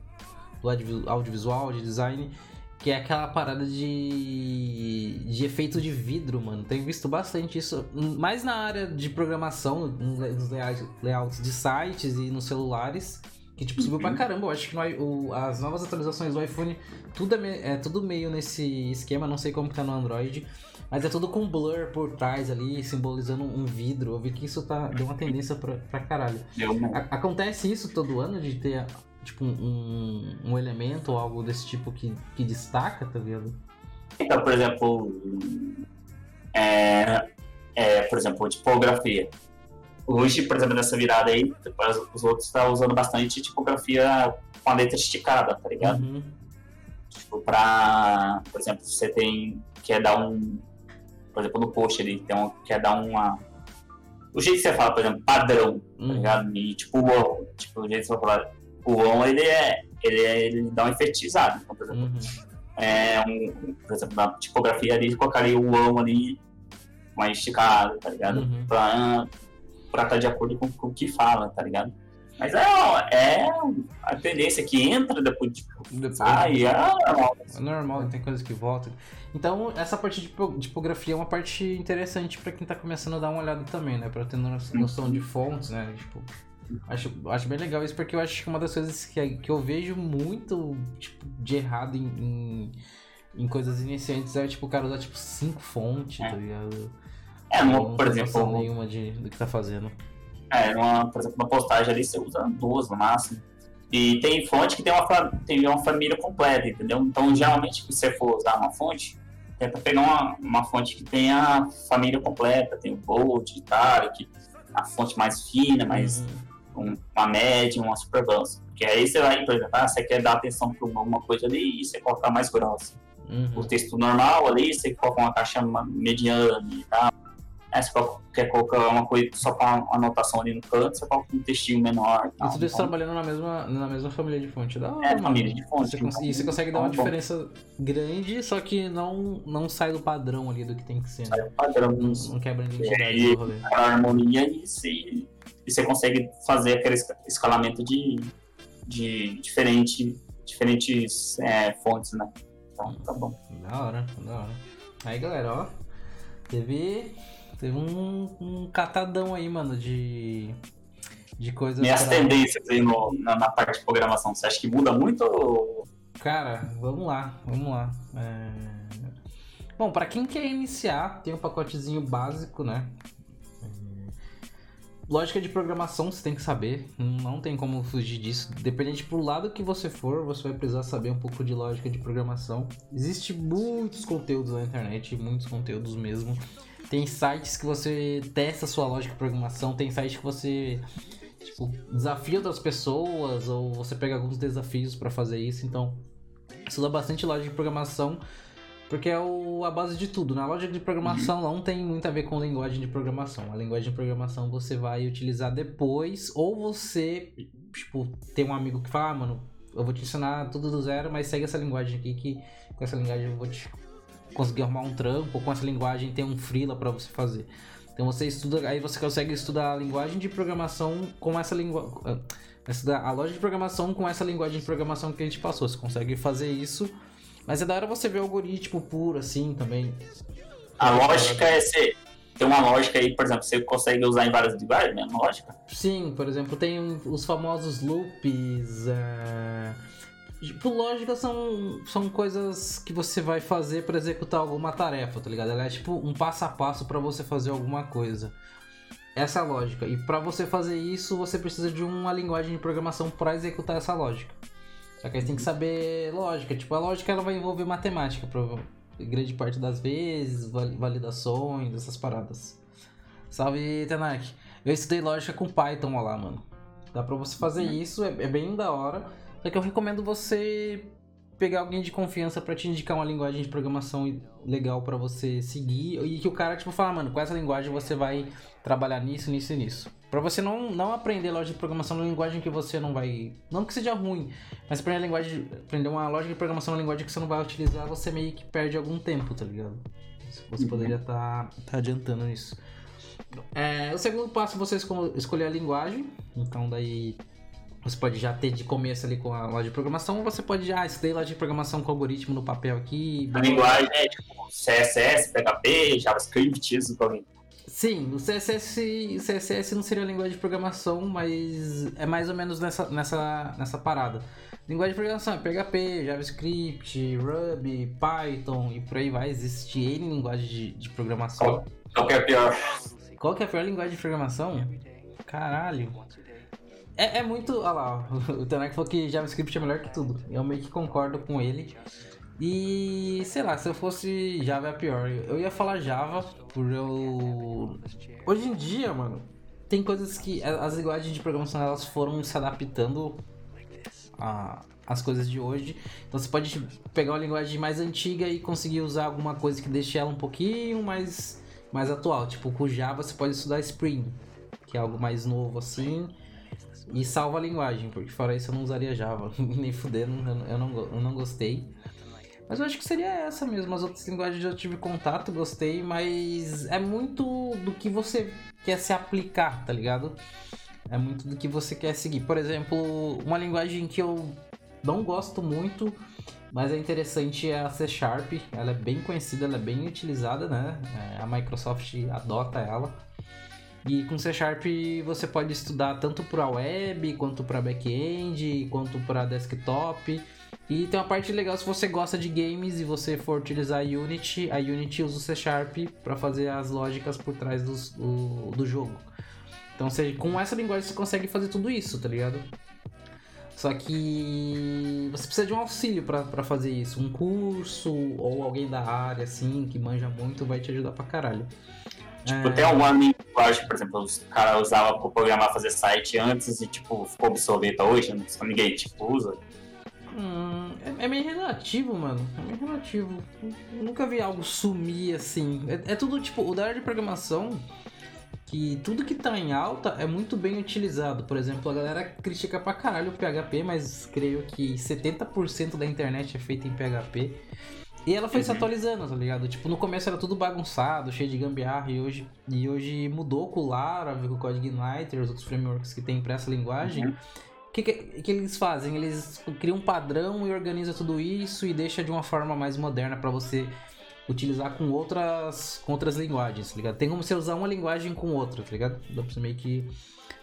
do audiovisual- de design, que é aquela parada de, de efeito de vidro, mano. Tenho visto bastante isso, mais na área de programação, nos layouts- de sites e nos celulares. Que tipo, subiu pra Uhum. caramba. Eu acho que no o- as novas atualizações do iPhone, tudo é, é tudo meio nesse esquema, não sei como que tá no Android. Mas é tudo com blur por trás ali, simbolizando um vidro. Eu vi que isso tá, deu uma tendência pra, pra caralho. A- acontece isso todo ano de ter tipo um, um elemento ou algo desse tipo que, que destaca, tá ligado? Então, por exemplo, é, é, por exemplo, tipografia. hoje, por exemplo, nessa virada aí, os outros estão tá usando bastante tipografia com a letra esticada, tá ligado? Uhum. Tipo, pra, por exemplo, você tem, quer dar um, por exemplo, no post ali, tem um, quer dar uma, o jeito que você fala, por exemplo, padrão, tá uhum. tá ligado? E tipo, o tipo, o jeito que você fala, o on, ele é, ele, é, ele dá um efetizado, então, por exemplo, uhum. é um, por exemplo, na tipografia ali, colocaria o on ali mais esticado, tá ligado? Uhum. Pra, pra estar tá de acordo com, com o que fala, tá ligado? Mas é, é a tendência que entra depois, tipo, depois sai, é normal. É normal, tem coisas que voltam. Então, essa parte de tipografia é uma parte interessante para quem tá começando a dar uma olhada também, né? Pra ter noção de fontes, né? Tipo, acho, acho bem legal isso porque eu acho que uma das coisas que, que eu vejo muito tipo, de errado em, em, em coisas iniciantes é, tipo, o cara usar, tipo, cinco fontes, é. tá ligado? É, não, por exemplo... nenhuma de, do que tá fazendo. É, uma, por exemplo, uma postagem ali você usa duas no máximo. E tem fonte que tem uma, tem uma família completa, entendeu? Então, geralmente, se você for usar uma fonte, tenta pegar uma, uma fonte que tenha a família completa, tem o Bold, Italic, a fonte mais fina, mais uhum. um, uma média, uma super grossa. Porque aí você vai, por exemplo, ah, você quer dar atenção para alguma coisa ali e você coloca mais grossa. Uhum. O texto normal ali, você coloca uma caixa mediana e tal. É, você quer colocar uma coisa só com uma anotação ali no canto, você coloca um textinho menor. Tal, e tudo isso então... trabalhando na mesma, na mesma família de fonte. Da hora, é, mano. família de fonte. Você cons... E você consegue dar uma diferença grande, só que não, não sai do padrão ali do que tem que ser. Sai do padrão. Não, não quebra identidade do rolê. A harmonia e você, e você consegue fazer aquele escalamento de, de diferente, diferentes é, fontes, né? Então, tá bom. Da hora, da hora. Aí, galera, ó. Teve Teve um, um catadão aí, mano, de, de coisas. Minhas pra... tendências aí no, na, na, parte de programação, você acha que muda muito? Ou... Cara, vamos lá, vamos lá. É... Bom, para quem quer iniciar, tem um pacotezinho básico, né? Lógica de programação você tem que saber, não tem como fugir disso. Dependente pro lado que você for, você vai precisar saber um pouco de lógica de programação. Existem muitos conteúdos na internet, muitos conteúdos mesmo. Tem sites que você testa a sua lógica de programação, tem sites que você tipo, desafia outras pessoas ou você pega alguns desafios para fazer isso. Então, estuda bastante lógica de programação porque é o, a base de tudo. Na lógica de programação não tem muito a ver com linguagem de programação. A linguagem de programação você vai utilizar depois ou você, tipo, tem um amigo que fala, ah, mano, eu vou te ensinar tudo do zero, mas segue essa linguagem aqui que com essa linguagem eu vou te conseguir arrumar um trampo, com essa linguagem tem um freela para você fazer. Então você estuda, aí você consegue estudar a linguagem de programação com essa linguagem, ah, a lógica de programação com essa linguagem de programação que a gente passou. Você consegue fazer isso, mas é da hora você ver o algoritmo puro assim também. A lógica é ser tem uma lógica aí, por exemplo, você consegue usar em várias linguagens, né? Lógica? Sim, por exemplo, tem os famosos loops. Uh Tipo, lógica são, são coisas que você vai fazer para executar alguma tarefa, tá ligado? Ela é tipo um passo a passo para você fazer alguma coisa. Essa é a lógica. E para você fazer isso, você precisa de uma linguagem de programação para executar essa lógica. Só que aí tem que saber lógica. Tipo, a lógica ela vai envolver matemática, grande parte das vezes, validações, essas paradas. Salve, Tenak. Eu estudei lógica com Python lá, mano. Dá pra você fazer uhum. isso, é, é bem da hora. Só que eu recomendo você pegar alguém de confiança para te indicar uma linguagem de programação legal para você seguir e que o cara tipo fala, mano, com essa linguagem você vai trabalhar nisso, nisso e nisso. Para você não, não aprender lógica de programação numa linguagem que você não vai, não que seja ruim, mas aprender linguagem, aprender uma lógica de programação numa linguagem que você não vai utilizar, você meio que perde algum tempo, tá ligado? Você poderia estar tá, tá adiantando nisso. É, o segundo passo é você escolher a linguagem. Então daí você pode já ter de começo ali com a loja de programação, ou você pode já ah, estudar loja de programação com algoritmo no papel aqui. A linguagem é tipo CSS, PHP, JavaScript, isso também. Sim, o CSS, CSS não seria a linguagem de programação, mas é mais ou menos nessa, nessa, nessa parada. Linguagem de programação é PHP, JavaScript, Ruby, Python e por aí vai. Existe N linguagem de, de programação. Qual que é a pior? Qual que é a pior linguagem de programação? Caralho. É, é muito. Olha lá, o Tanak falou que JavaScript é melhor que tudo. Eu meio que concordo com ele. E sei lá, se eu fosse Java é pior. Eu ia falar Java por eu. Hoje em dia, mano, tem coisas que as linguagens de programação elas foram se adaptando a, as coisas de hoje. Então você pode pegar uma linguagem mais antiga e conseguir usar alguma coisa que deixe ela um pouquinho mais, mais atual. Tipo, com Java você pode estudar Spring, que é algo mais novo assim. E salva a linguagem, porque fora isso eu não usaria Java. Nem fudendo, eu não, eu não gostei. Mas eu acho que seria essa mesmo. As outras linguagens eu tive contato, gostei, mas é muito do que você quer se aplicar, tá ligado? É muito do que você quer seguir. Por exemplo, uma linguagem que eu não gosto muito, mas é interessante é a C Sharp. Ela é bem conhecida, ela é bem utilizada, né? É, a Microsoft adota ela. E com C Sharp você pode estudar tanto para web, quanto para back-end, quanto para desktop. E tem uma parte legal se você gosta de games e você for utilizar a Unity, a Unity usa o C Sharp para fazer as lógicas por trás do, do, do jogo. Então, seja, com essa linguagem você consegue fazer tudo isso, tá ligado? Só que você precisa de um auxílio para fazer isso. Um curso ou alguém da área, assim, que manja muito, vai te ajudar pra caralho. Tipo, é... tem alguma linguagem, por exemplo, os caras usavam para programar, fazer site antes e, tipo, ficou obsoleta hoje, né? ninguém, tipo, usa. Hum, é, é, meio relativo, mano. É meio relativo. Eu nunca vi algo sumir assim. É, é tudo, tipo, o da área de programação que tudo que tá em alta é muito bem utilizado. Por exemplo, a galera critica pra caralho o PHP, mas creio que 70% da internet é feita em PHP. E ela foi uhum. se atualizando, tá ligado? Tipo, no começo era tudo bagunçado, cheio de gambiarra, e hoje, e hoje mudou com o Laravel, com o CodeIgniter, os outros frameworks que tem pra essa linguagem. Uhum. O que, que, que, eles fazem? Eles criam um padrão e organizam tudo isso e deixa de uma forma mais moderna para você utilizar com outras, com outras linguagens, tá ligado? Tem como você usar uma linguagem com outra, tá ligado? Dá pra você meio que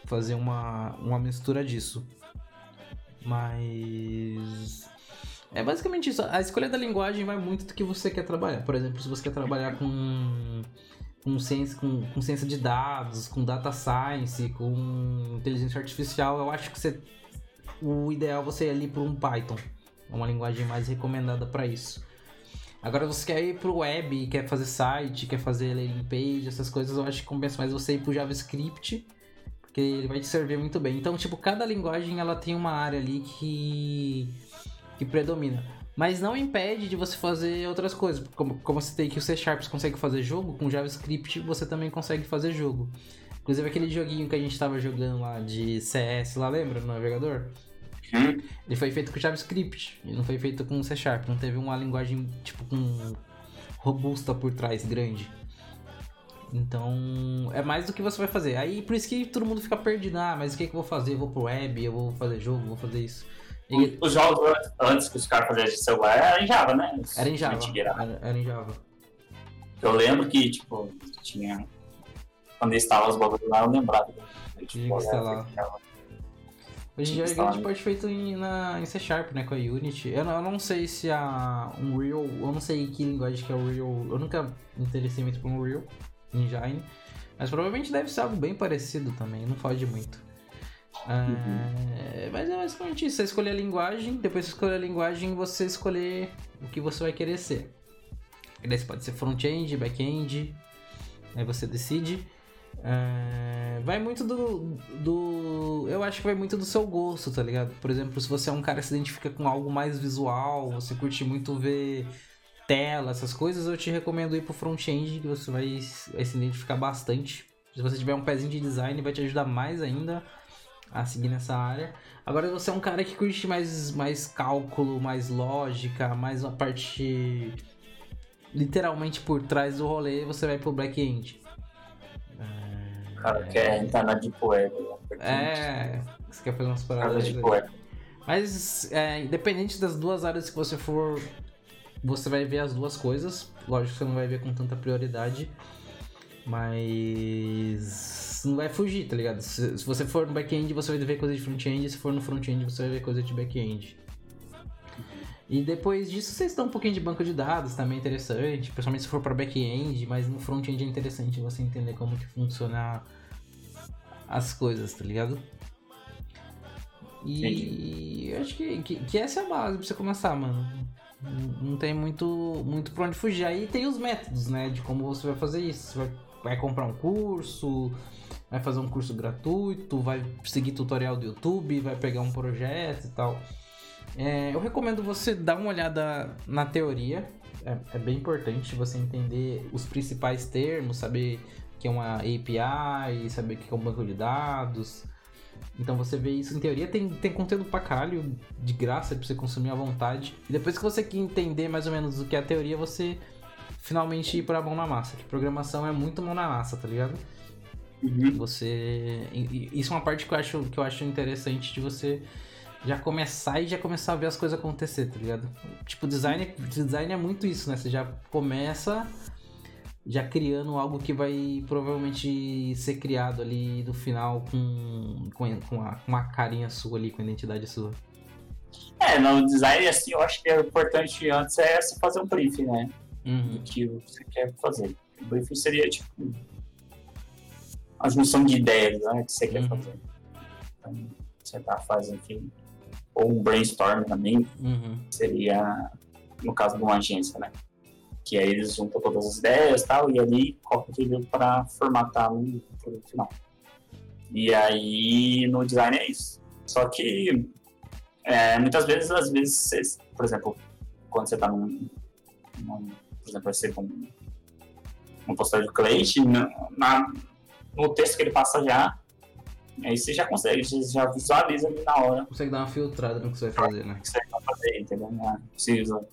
fazer uma, uma mistura disso. Mas. É basicamente isso. A escolha da linguagem vai muito do que você quer trabalhar. Por exemplo, se você quer trabalhar com com ciência, com, com ciência de dados, com data science, com inteligência artificial, eu acho que você, o ideal é você ir ali para um Python. É uma linguagem mais recomendada para isso. Agora você quer ir pro web, quer fazer site, quer fazer landing page, essas coisas, eu acho que compensa mais você ir pro JavaScript, porque ele vai te servir muito bem. Então, tipo, cada linguagem ela tem uma área ali que que predomina. Mas não impede de você fazer outras coisas. Como, como você tem que o C Sharp consegue fazer jogo, com JavaScript você também consegue fazer jogo. Inclusive aquele joguinho que a gente estava jogando lá de CS lá, lembra? No navegador? Hum? Ele foi feito com JavaScript, ele não foi feito com C Sharp, não teve uma linguagem tipo com robusta por trás, grande. Então, é mais do que você vai fazer. Aí por isso que todo mundo fica perdido. Ah, mas o que, que eu vou fazer? Eu vou pro web, eu vou fazer jogo, vou fazer isso. E... Os jogos antes que os caras faziam de celular era em Java, né? Os era em Java. Era, era, em Java. Eu lembro que, tipo, tinha. Quando eu instalava os bagulhos lá, eu lembrava. Tipo, tinha que instalar. Hoje em dia é grande parte feito em, na, em C Sharp, né? Com a Unity. Eu não, eu não sei se a Unreal. Eu não sei que linguagem que é o Unreal. Eu nunca me interessei muito por Unreal Engine. Mas provavelmente deve ser algo bem parecido também. Não foge muito. É, mas é basicamente isso. Você escolher a linguagem. Depois de escolher a linguagem, você escolher o que você vai querer ser. Pode ser front-end, back-end. Aí você decide. É, vai muito do, do. Eu acho que vai muito do seu gosto, tá ligado? Por exemplo, se você é um cara que se identifica com algo mais visual, você curte muito ver tela, essas coisas, eu te recomendo ir pro front-end, que você vai, vai se identificar bastante. Se você tiver um pezinho de design, vai te ajudar mais ainda a seguir nessa área. Agora, se você é um cara que curte mais, mais cálculo, mais lógica, mais uma parte literalmente por trás do rolê, você vai pro back-end cara quer entrar na Deep Web. É, você quer fazer umas paradas. Deep Web. Mas, é, independente das duas áreas que você for, você vai ver as duas coisas. Lógico que você não vai ver com tanta prioridade, mas não vai fugir, tá ligado? Se, se você for no back-end, você vai ver coisa de front-end, se for no front-end, você vai ver coisa de back-end. E depois disso, vocês dão um pouquinho de banco de dados, também é interessante, principalmente se for para back-end, mas no front-end é interessante você entender como que funciona as coisas, tá ligado? E Entendi. acho que, que, que, essa é a base pra você começar, mano. Não tem muito, muito pra onde fugir. Aí tem os métodos, né? De como você vai fazer isso. Você vai, vai comprar um curso, vai fazer um curso gratuito, vai seguir tutorial do YouTube, vai pegar um projeto e tal. É, eu recomendo você dar uma olhada na teoria. É, é, bem importante você entender os principais termos, saber que é uma API, saber o que é um banco de dados. Então você vê isso em teoria, tem, tem conteúdo pra caralho de graça pra você consumir à vontade. E depois que você entender mais ou menos o que é a teoria, você finalmente ir pra mão na massa. Que programação é muito mão na massa, tá ligado? Uhum. Você. Isso é uma parte que eu acho, que eu acho interessante de você já começar e já começar a ver as coisas acontecer, tá ligado? Tipo, design, design é muito isso, né? Você já começa já criando algo que vai provavelmente ser criado ali no final com, com, com, a, com uma carinha sua ali, com a identidade sua. É, no design, assim, eu acho que é importante antes é você fazer um briefing, né? Uhum. Do que você quer fazer. O briefing seria, tipo, a junção de ideias, né? Que você quer uhum. fazer. Então, você tá fazendo, enfim, ou um brainstorm também, uhum. seria, no caso de uma agência, né? Que aí eles juntam todas as ideias e tal, e ali coloca tudo para formatar no produto final. E aí no design é isso. Só que é, muitas vezes, às vezes, por exemplo, quando você está num, num, por exemplo, você com um postagem do cliente, na, no texto que ele passa já, Aí você já consegue, você já visualiza ali na hora. Consegue dar uma filtrada no que você vai fazer, né? O que você vai fazer, entendeu? Não precisa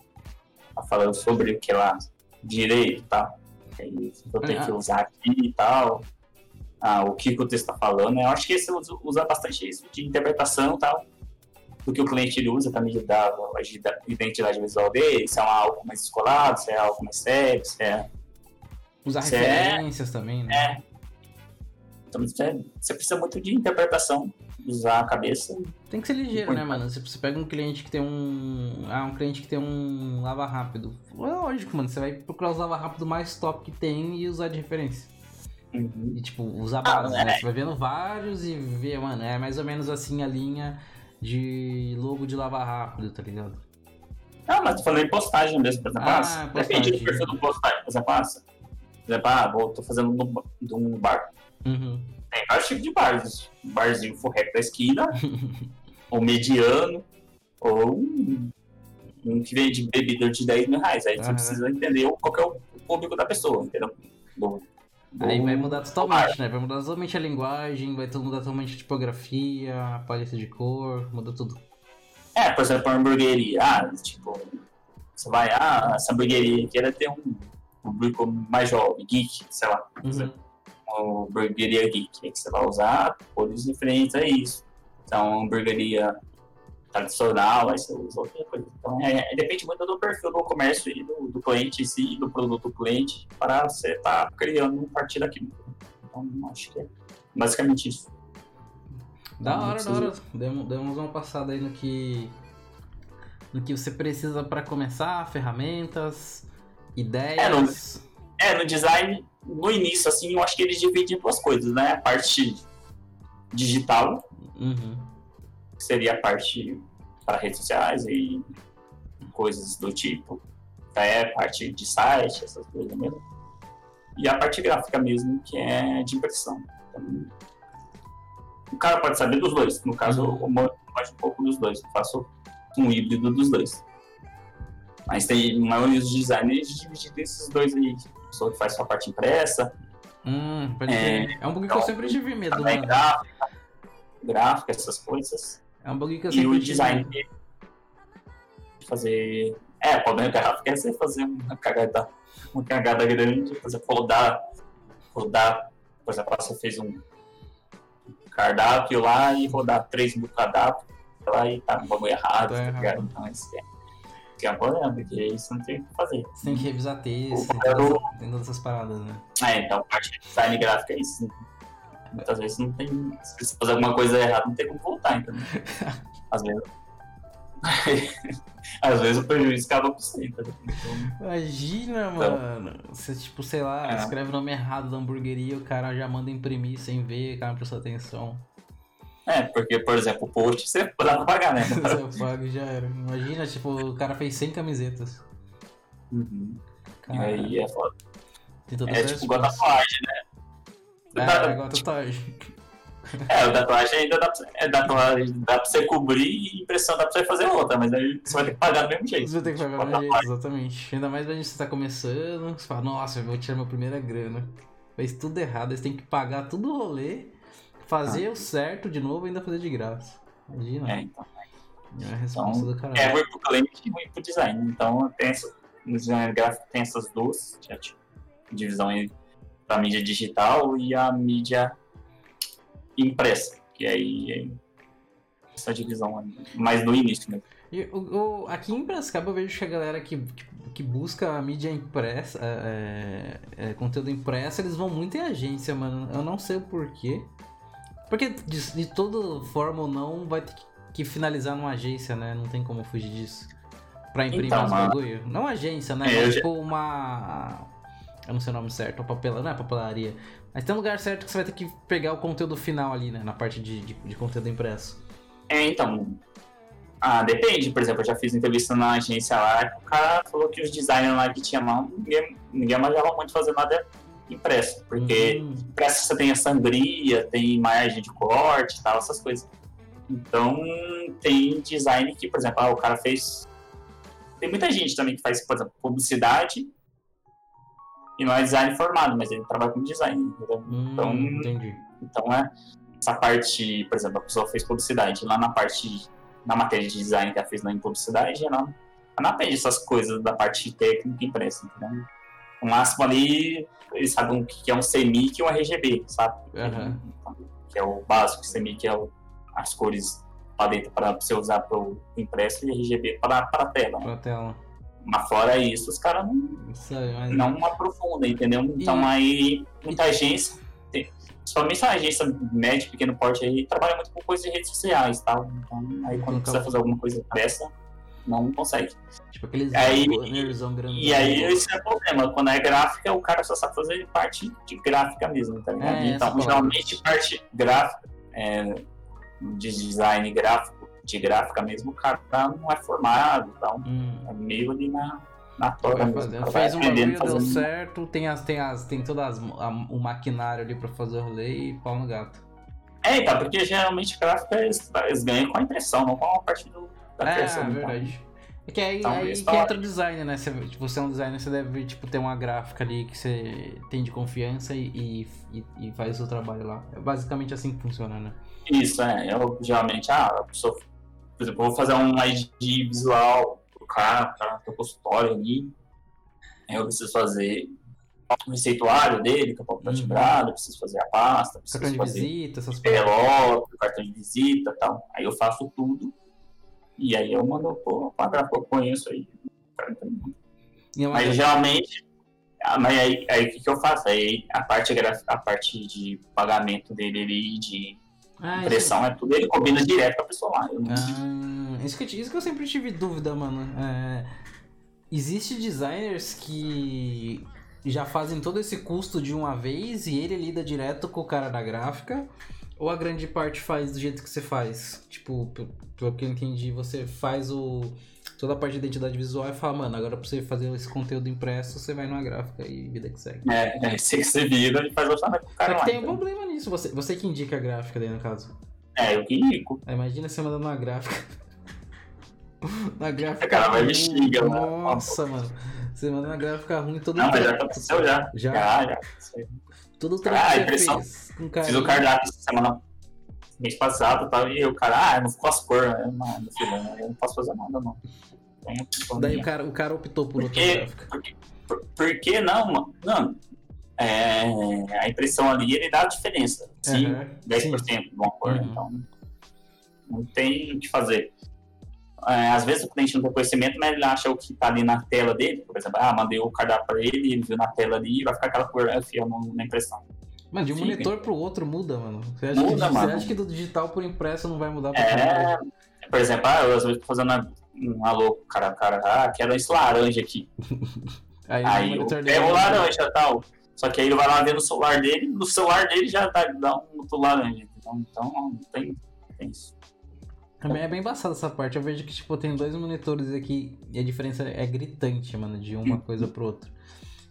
falar sobre o que lá direito e tal. Eu tenho que ah. usar aqui e tal. Ah, o que o texto está falando. Né? Eu acho que usa, usa bastante isso de interpretação e tal. Do que o cliente ele usa de dar a identidade visual dele, se é algo mais descolado, se é algo mais sério, se é. Usar se é referências é, também, né? É, então você, você precisa muito de interpretação, usar a cabeça. Tem que ser ligeiro, né, mano? Se você pega um cliente que tem um. Ah, um cliente que tem um lava rápido. É lógico, mano. Você vai procurar os lava rápido mais top que tem e usar de referência. Uhum. E tipo, usar ah, base, né? Você vai vendo vários e vê, mano, é mais ou menos assim a linha de logo de lava rápido, tá ligado? Ah, mas tô falando em postagem mesmo, por exemplo. Ah, Depende do perfil do postagem, por exemplo, por exemplo, ah, vou, tô fazendo de um bar. Uhum. Tem vários tipos de bares. Um barzinho forreco da esquina, ou mediano, ou um, um que vende bebida de 10 mil reais. Aí uhum. você precisa entender qual é o público da pessoa, entendeu? Do Aí vai mudar totalmente, né? Vai mudar totalmente a linguagem, vai mudar totalmente a tipografia, a paleta de cor, muda tudo. É, por exemplo, a hamburgueria. Ah, tipo, você vai, ah, essa hamburgueria aqui ela tem um público mais jovem, geek, sei lá. Uhum uma hamburgueria geek, que você vai usar cores diferentes a isso. Então, hamburgueria tradicional, aí você usa outra coisa. Então, é, é, depende muito do perfil do comércio e do, do cliente em si, do produto do cliente, para você estar tá criando um partido aqui. Então, acho que é basicamente isso. Da hora, da hora. Demos, demos uma passada aí no que, no que você precisa para começar, ferramentas, ideias. É, no, é, no design no início, assim, eu acho que eles dividem duas coisas, né? A parte digital, uhum. Que seria a parte para redes sociais e coisas do tipo. É a parte de site, essas coisas mesmo. E a parte gráfica mesmo, que é de impressão. Então, o cara pode saber dos dois. No caso, uhum. eu mais um pouco dos dois. Eu faço um híbrido dos dois. Mas tem maioria dos designers divididos esses dois aí pessoa que faz sua parte impressa. Hum, é, é um bug que eu sempre tive medo, mano. Gráfica, gráfica, essas coisas. É um bug que eu sempre E o design de fazer... É, o problema gráfico é você fazer uma cagada, uma cagada grande, fazer rodar, rodar, por exemplo, você fez um cardápio lá e rodar três mil cardápios lá e tá no bagulho errado, tá, tá errado. Então, esse é que é um problema, porque isso não tem o que fazer. Você tem que revisar texto, tem todas, tem todas essas paradas, né? É, então, parte de design gráfico é isso. Muitas vezes não tem. Se você fazer alguma coisa errada, não tem como voltar, entendeu? Às vezes. Às vezes o prejuízo acaba com você, entendeu? Então... Imagina, então... mano. Você, tipo, sei lá, é. escreve o nome errado da hamburgueria, o cara já manda imprimir sem ver, o cara não prestou atenção. É, porque, por exemplo, o post você dá pra pagar, né? Você paga já era. Imagina, tipo, o cara fez 100 camisetas. Uhum. E aí é foda. é tipo igual tatuagem, né? É, igual tatuagem. É, o tatuagem ainda dá pra, é, tatuagem dá pra você cobrir e impressão dá pra você fazer outra, mas aí você vai ter que pagar do mesmo jeito. Você vai ter que pagar do mesmo jeito, exatamente. Ainda mais pra gente estar tá começando, você fala, nossa, eu vou tirar minha primeira grana. Fez tudo errado, eles têm que pagar tudo o rolê, fazer ah. o certo de novo e ainda fazer de graça. Imagina. É, então. É a resposta então, do caralho. É ruim pro cliente e ruim pro design. Então tem essa, no design gráfico tem essas duas, tipo, divisão pra mídia digital e a mídia impressa, que aí é essa divisão mais no início mesmo. E, o, o, aqui em Brascaba eu vejo que a galera que, que, que busca a mídia impressa, é, é, é, conteúdo impresso, eles vão muito em agência, mano. Eu não sei o porquê. Porque de, de toda forma ou não, vai ter que, que, finalizar numa agência, né? Não tem como fugir disso. Pra imprimir então, os bagulho. Não agência, né? É, Mas, tipo uma. Eu não sei o nome certo, a papela, não é papelaria. Mas tem um lugar certo que você vai ter que pegar o conteúdo final ali, né? Na parte de, de, de conteúdo impresso. É, então. Ah, depende. Por exemplo, eu já fiz entrevista na agência lá, o cara falou que os designers lá que tinha lá, ninguém, ninguém manjava muito fazer nada impresso. Porque hum. impresso você tem a sangria, tem margem de corte e tal, essas coisas. Então, tem design que, por exemplo, ah, o cara fez. Tem muita gente também que faz, por exemplo, publicidade e não é design formado, mas ele trabalha com design? Hum, então, entendi. então é essa parte, por exemplo, a pessoa fez publicidade, lá na parte, na matéria de design que ela fez na publicidade, ela, ela não aprende essas coisas da parte técnica impressa, entendeu? O máximo ali, eles sabem o que é um CMYK e um RGB, sabe? Uhum. Que é o básico, CMYK é o, as cores paleta para você usar para o impresso e RGB para a tela. Para a tela. Mas fora isso, os caras não, mas... não aprofundam, entendeu? Então e... aí, muita agência, principalmente a agência média, pequeno porte aí, trabalha muito com coisas de redes sociais, tal. Então, aí quando precisa fazer alguma coisa dessa, não consegue. Tipo aqueles aí, E aí esse é o problema. Quando é gráfica, o cara só sabe fazer parte de gráfica mesmo, tá ligado? É, então, geralmente, parte gráfica, é, de design gráfico, de gráfica mesmo, o cara não é formado, então hum. é meio ali na, na toga mesmo. Fez um bagulho, deu certo, tem, as, tem, as, tem todo as, a, o maquinário ali pra fazer o rolê e pau no gato. É, então, porque geralmente gráfica eles, eles ganham com a impressão, não com a parte do, da é, criação. É, verdade. É que aí, então, aí que entra o design, né? Você, tipo, você é um designer, você deve tipo, ter uma gráfica ali que você tem de confiança e, e, e faz o seu trabalho lá. É basicamente assim que funciona, né? Isso, é. Eu geralmente, ah, a pessoa por exemplo, eu vou fazer um ID visual pro cara, para o consultório ali. Eu preciso fazer o receituário dele, que é o papel uhum. timbrado, preciso fazer a pasta, preciso cartão fazer de visita, essas cartão de visita e tal. Aí eu faço tudo. E aí eu mando pô, para eu conheço aí. É mas geralmente, ah, mas aí, aí o que, que eu faço? Aí a parte, a parte de pagamento dele ali, de ah, Impressão isso... é tudo, ele combina direto com a pessoa lá. Eu ah, isso, que, isso que eu sempre tive dúvida, mano. É, existe designers que já fazem todo esse custo de uma vez e ele lida direto com o cara da gráfica? Ou a grande parte faz do jeito que você faz? Tipo, pelo que eu entendi, você faz o toda a parte de identidade visual e fala, mano, agora pra você fazer esse conteúdo impresso, você vai numa gráfica e vida que segue. É, é você que você vira e faz o com o cara Só que tem um problema nisso, você, você que indica a gráfica daí no caso. É, eu que indico. É, imagina você mandando uma gráfica. uma gráfica. O cara vai me xinga, né? Nossa, mano. Você manda uma gráfica ruim todo Não, mas já aconteceu já. Já? Já, já. Tudo o ah, que você fez. Com Fiz o cardápio semana mês passado tal, e o cara, ah, não ficou as cores, né? Não, filho, eu não posso fazer nada, não. Daí o cara, o cara optou por outra gráfica. Por, por, por, que não, mano? Não, é, a impressão ali, ele dá a diferença. Sim, uhum, 10% sim. de uma cor, uhum. então não tem o que fazer. É, às vezes o cliente não tem conhecimento, mas ele acha o que está ali na tela dele, por exemplo, ah, mandei o cardápio para ele, ele viu na tela ali, vai ficar aquela cor fiel na impressão. Mano, de um monitor pro outro muda, mano. Você acha, muda, que, mano. Você acha que do digital por impresso não vai mudar pra é, Por exemplo, ah, eu às vezes tô fazendo um alô, cara, cara, ah, quero esse laranja aqui. aí, aí eu pego o laranja e tal. Só que aí ele vai lá ver no celular dele, no celular dele já tá dá um outro laranja. Então, então não tem, tem isso. Também é bem embaçado essa parte. Eu vejo que, tipo, tem dois monitores aqui e a diferença é gritante, mano, de uma coisa pro outro.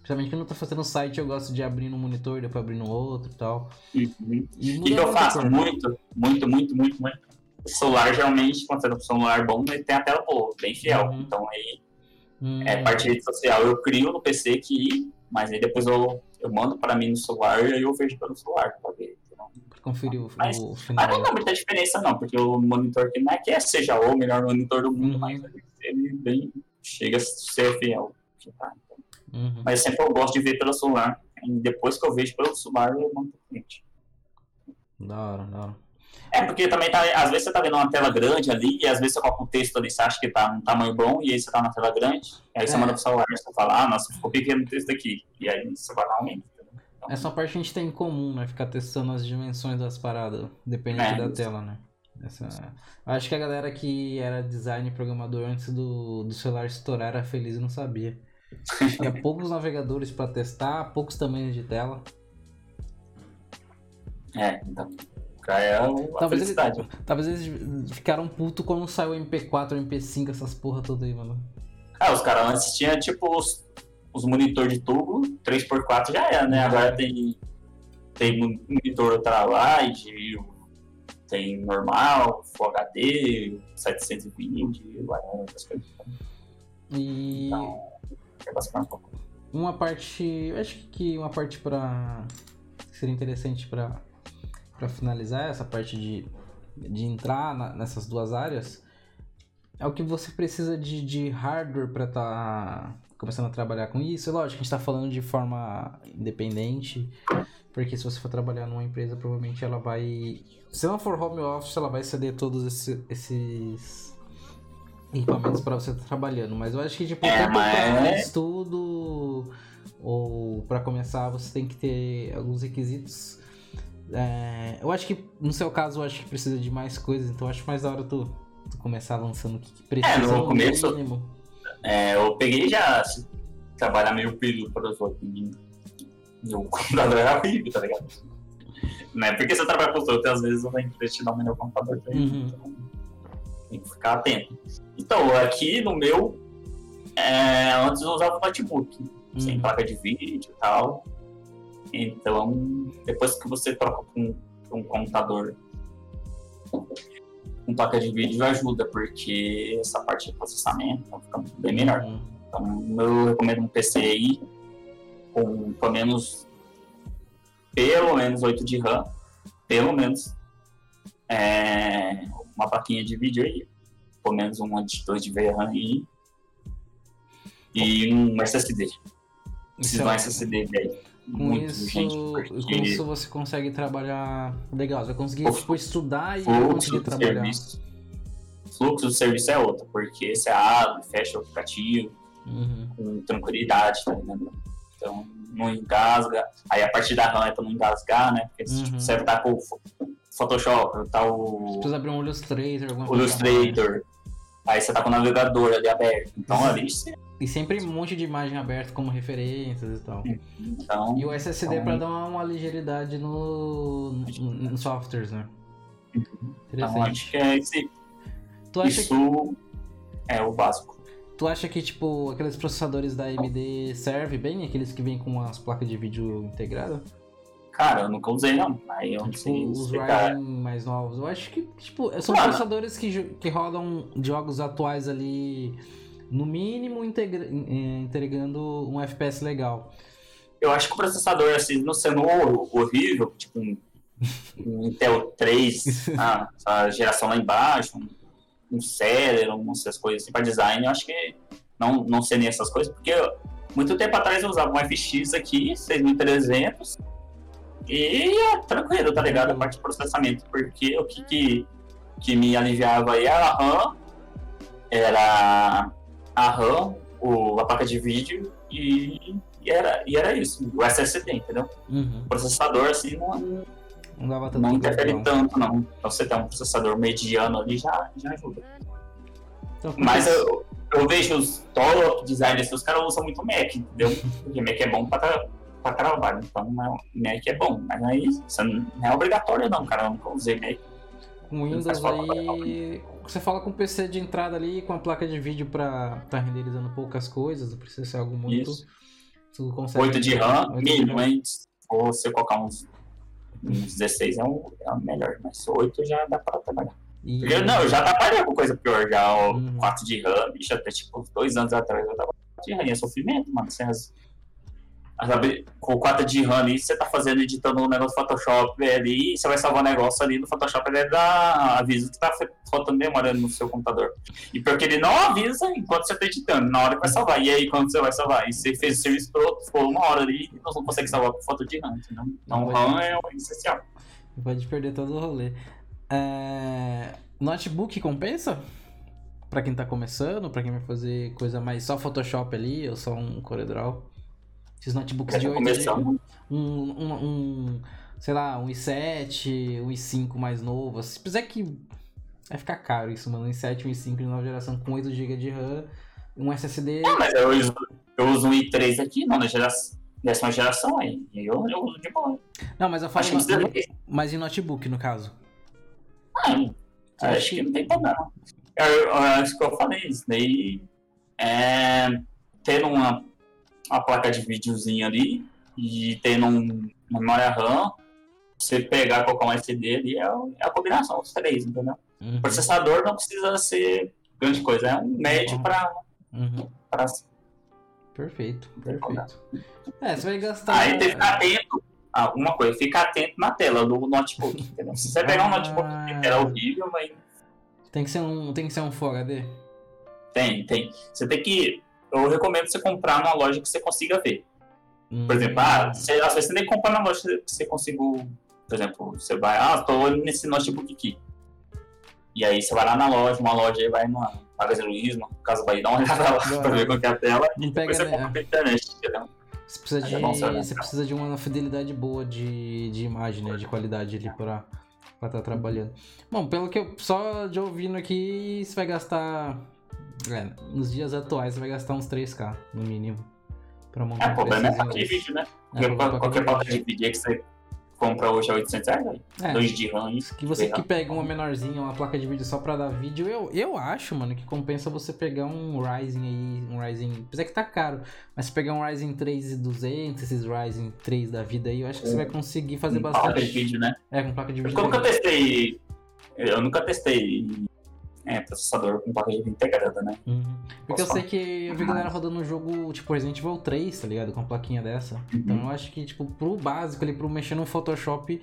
Principalmente quando eu tô fazendo site, eu gosto de abrir no monitor, depois abrir no outro e tal. Uhum. E o que, eu faço? Muito, muito, muito, muito, muito. O celular, geralmente, quando você tem um celular bom, ele tem a tela boa, bem fiel. Uhum. Então aí, uhum. é parte de rede social. Eu crio no PC aqui, mas aí depois eu, eu mando para mim no celular e aí eu vejo pelo celular pra ver. Conferir o, mas, o final. Mas não dá muita diferença, não, porque o monitor que não é que é, seja o melhor monitor do mundo, uhum. mas ele bem, chega a ser fiel. Tá? Uhum. Mas sempre eu gosto de ver pelo celular. E depois que eu vejo pelo celular, eu mando pro cliente. Da hora, da hora. É, porque também tá, às vezes você tá vendo uma tela grande ali, e às vezes você coloca um texto ali, você acha que tá num tamanho bom, e aí você tá na tela grande, aí você é. manda pro celular, você fala, ah, nossa, ficou pequeno o texto aqui. E aí você vai dar um aumento. Então, Essa parte a gente tem em comum, né? Ficar testando as dimensões das paradas, dependente é, da isso. tela, né? Essa... Acho que a galera que era design programador antes do, do celular estourar era feliz e não sabia. Tinha poucos navegadores para testar, poucos tamanhos de tela. É, então. É uma talvez felicidade. Eles, talvez eles ficaram puto quando saiu o MP4, o MP5, essas porra toda aí, mano. Ah, os caras antes tinham tipo os, os monitor de tubo, 3x4 já era, né? Agora tem, tem monitor ultralight, tem normal, Full HD, 720, essas coisas. E. Então, uma parte. Acho que uma parte para seria interessante para para finalizar essa parte de, de entrar na, nessas duas áreas é o que você precisa de, de hardware para estar tá começando a trabalhar com isso. Lógico, a gente está falando de forma independente, porque se você for trabalhar numa empresa, provavelmente ela vai. Se não for home office, ela vai ceder todos esses equipamentos para você estar tá trabalhando. Mas eu acho que, tipo, é, tanto mas... para estudo ou para começar, você tem que ter alguns requisitos. É, eu acho que, no seu caso, eu acho que precisa de mais coisas, então acho mais da hora tu, tu começar lançando o que, precisa. É, no começo, mínimo. É, eu peguei já assim, trabalhar meio período para os outros. O computador era horrível, tá ligado? Né? Porque você trabalha com os outros, às vezes eu tenho que te dar o melhor computador. Uhum. Então, tem que ficar atento. Então, aqui no meu, é, antes eu usava notebook, uhum. sem placa de vídeo e tal. Então, depois que você troca para um, um, computador com placa de vídeo ajuda, porque essa parte de processamento fica bem melhor. Uhum. Então, eu recomendo um PC aí com pelo menos pelo menos 8 de RAM, pelo menos é, uma plaquinha de vídeo aí, pelo menos um editor de VRAM aí, e um SSD. Precisa de um SSD velho. Com isso, gente, porque... com isso você consegue trabalhar legal. Você vai conseguir tipo, estudar e conseguir trabalhar. Serviço. Fluxo do serviço é outro, porque você abre, fecha o aplicativo uhum. com tranquilidade, tá ligado? Então, não engasga. Aí a partir da RAM é pra não engasgar, né? Porque uhum. tipo, você tá com Photoshop, tá o. Você precisa abrir um Illustrator, alguma coisa. Illustrator. Aí você tá com o navegador ali aberto. Então uhum. ali você. E sempre um monte de imagem aberta como referências e tal. Então, e o SSD então... para dar uma, uma ligeiridade no, no, no softwares, né? Uhum. Então acho que é esse. Tu acha Isso que... é o básico. Tu acha que, tipo, aqueles processadores da AMD servem bem? Aqueles que vêm com as placas de vídeo integradas? Cara, eu nunca usei, não. Aí eu não tipo, sei os Ryzen mais novos. Eu acho que, tipo, são Mano. processadores que, que rodam jogos atuais ali, no mínimo, integra entregando um FPS legal. Eu acho que o processador, assim, não sendo horrível, tipo um, um Intel 3, ah, a geração lá embaixo, um, um Celeron, essas coisas assim, para design, eu acho que não, não sei nem essas coisas, porque muito tempo atrás eu usava um FX aqui, 6300, e é tranquilo, tá ligado? A parte de processamento, porque o que, que, que me aliviava aí era a RAM, era a RAM, o, a placa de vídeo e, e, era, e era isso, o SSD, entendeu? Uhum. O processador, assim, não, não, dava tanto não interfere não. tanto, não. Então você tem um processador mediano ali, já, já ajuda. Então, Mas eu, eu vejo os top designers, os caras usam muito Mac, entendeu? Porque Mac é bom pra pra trabalho. Então, Mac é bom, mas aí não é obrigatório, não, cara. Eu nunca usei Mac. Com Windows aí, você fala com o PC de entrada ali, com a placa de vídeo pra tá renderizando poucas coisas, não precisa ser algo muito. Isso. Tu consegue. 8 de RAM, 8 de mínimo, hein? Se você colocar uns, uns 16 é, um, é o melhor, mas 8 já dá pra trabalhar. E... Eu, não, eu já trabalhei com coisa pior já, o Uhum. 4 de RAM, bicho, até tipo uns dois anos atrás eu tava com 4 de RAM, e é sofrimento, mano. Você as, as abri- com o 4 de RAM ali, você tá fazendo, editando um negócio no Photoshop ali, você vai salvar um negócio ali no Photoshop, ele dá aviso que tá faltando memória no seu computador. E porque ele não avisa enquanto você tá editando, na hora que vai salvar. E aí, quando você vai salvar? E você fez o serviço todo, ficou uma hora ali e não consegue salvar com foto de RAM, entendeu? Então, o RAM é o essencial. Pode perder todo o rolê. É, Notebook compensa? Pra quem tá começando, pra quem vai fazer coisa mais só Photoshop ali, ou só um CorelDRAW. Esses notebooks de 8 começando. um, um, um, sei lá, um i7, um i5 mais novo. Se precisar que vai ficar caro isso, mano. Um i7, um i5 de nova geração com 8 GB de RAM, um SSD. Ah, mas eu uso, eu uso um i3 aqui, nona geração, décima geração aí. E eu, eu uso de boa. Não, mas eu falo Acho que no- mas em notebook, no caso. Ah, Você acho que que- não tem problema. Eu, eu acho que eu falei isso. Daí, é, tendo uma, uma placa de videozinho ali e tendo um, uma memória RAM, você pegar e colocar um SD ali é, é a combinação, os três, entendeu? Uhum, O processador não precisa ser grande coisa, é um médio para uhum. Perfeito, perfeito. É, você vai gastar. Aí tem que ficar atento. Ah, uma coisa, fica atento na tela do notebook, entendeu? Se você pegar um notebook que tem tela horrível, mas Tem que ser um, tem que ser um Full HD. tem, tem. Você tem que. Eu recomendo você comprar numa loja que você consiga ver. Hum, Por exemplo, ah, você, às vezes você tem que comprar na loja que você consiga. Por exemplo, você vai, ah, tô olhando nesse notebook aqui. E aí você vai lá na loja, uma loja aí vai numa Magazine Luiza, no Casa Bahia, dá uma olhada lá pra ver qual que é a tela. Não E pega, depois você né? compra pela internet, entendeu? Você precisa de, é bom você você precisa de uma fidelidade boa de, de imagem, né? De qualidade ali pra estar tá trabalhando. Bom, pelo que eu só de ouvindo aqui, você vai gastar. É, nos dias atuais, você vai gastar uns 3k, no mínimo. Pra montar É, o problema é placa de vídeo, né? É, Porque qualquer qualquer placa de de vídeo que você compra hoje é 800 reais. É. 2 de RAM, isso. Que você que pega uma menorzinha, uma placa de vídeo só pra dar vídeo, eu, eu acho, mano, que compensa você pegar um Ryzen aí, um Ryzen, apesar que tá caro, mas se pegar um Ryzen 3200, esses Ryzen 3 da vida aí, eu acho que você vai conseguir fazer Com placa de bastante. vídeo, né? É, com placa de Eu vídeo. nunca legal. testei. Eu nunca testei é, processador com placa de vídeo integrada, né? Uhum. Porque eu sei que eu vi galera rodando um jogo, tipo Resident Evil 3, tá ligado? Com uma plaquinha dessa. Então eu acho que, tipo, pro básico ali, pro mexer no Photoshop,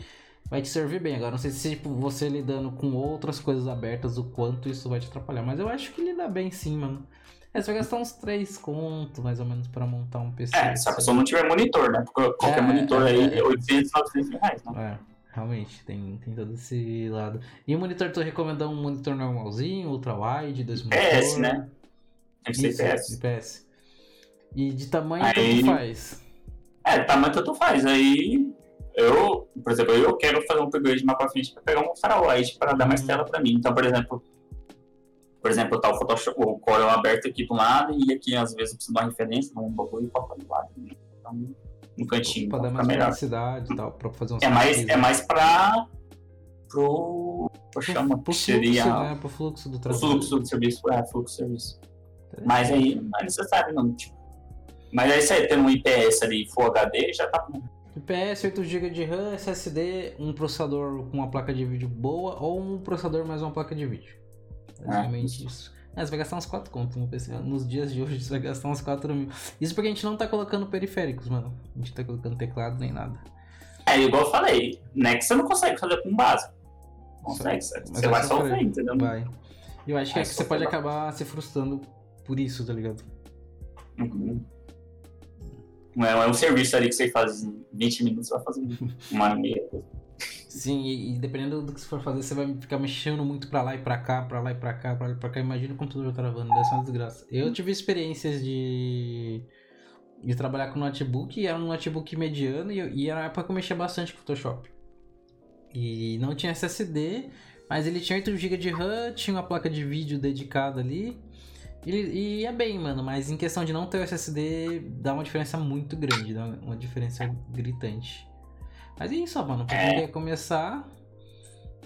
vai te servir bem. Agora, não sei se tipo, você lidando com outras coisas abertas, o quanto isso vai te atrapalhar. Mas eu acho que lida bem sim, mano. É, você vai gastar uns 3 conto, mais ou menos, pra montar um PC. É, se a pessoa não tiver monitor, né? Porque qualquer É, monitor é, aí é. é 800, 900 reais, né? É, realmente, tem, tem todo esse lado. E o monitor, tu recomenda um monitor normalzinho, ultra-wide, dois PS, monitores? né? Tem que ser Isso, PS. de PS. E de tamanho, Aí- tanto faz. É, tamanho tanto faz. Aí eu, por exemplo, eu quero fazer um upgrade mais pra frente pra pegar um Ultrawide pra dar mais Uhum. tela pra mim. Então, por exemplo, por exemplo, tá o Photoshop, o Corel aberto aqui do lado e aqui às vezes eu preciso dar uma referência, um bagulho e colocar do lado. Então, no cantinho, Pra pra dar mais melhor. praticidade e tal, pra fazer um É mais, é mais pra. pro. Chama, pro que seria. fluxo, né? Pro fluxo do O trabalho. fluxo do serviço, é, fluxo do serviço. Mas aí não é necessário, não. Tipo. Mas aí você tendo um IPS ali Full HD, já tá bom. IPS, 8 GB de RAM, SSD, um processador com uma placa de vídeo boa ou um processador mais uma placa de vídeo. Basicamente isso. É, você vai gastar uns 4 contos no PC. Nos dias de hoje você vai gastar uns 4 mil. Isso porque a gente não tá colocando periféricos, mano. A gente tá colocando teclado nem nada. É igual eu falei, Nex você não consegue fazer com base. Consegue, você vai sofrer. entendeu? Vai. Eu acho que, é que você pode acabar se frustrando por isso, tá ligado? Uhum. Não é, é um serviço ali que você faz em 20 minutos, você vai fazer uma meia. Sim, e, dependendo do que você for fazer, você vai ficar mexendo muito pra lá e pra cá, pra lá e pra cá, pra lá e pra cá. Imagina o computador travando, deve ser uma desgraça. Eu tive experiências de, de trabalhar com notebook, e era um notebook mediano, e, e era na época que eu mexia bastante com Photoshop. E não tinha SSD, mas ele tinha 8 GB de RAM, tinha uma placa de vídeo dedicada ali. E, e ia bem, mano, mas em questão de não ter o SSD, dá uma diferença muito grande, dá uma diferença gritante. Mas é isso, mano, pra quem É. quer começar,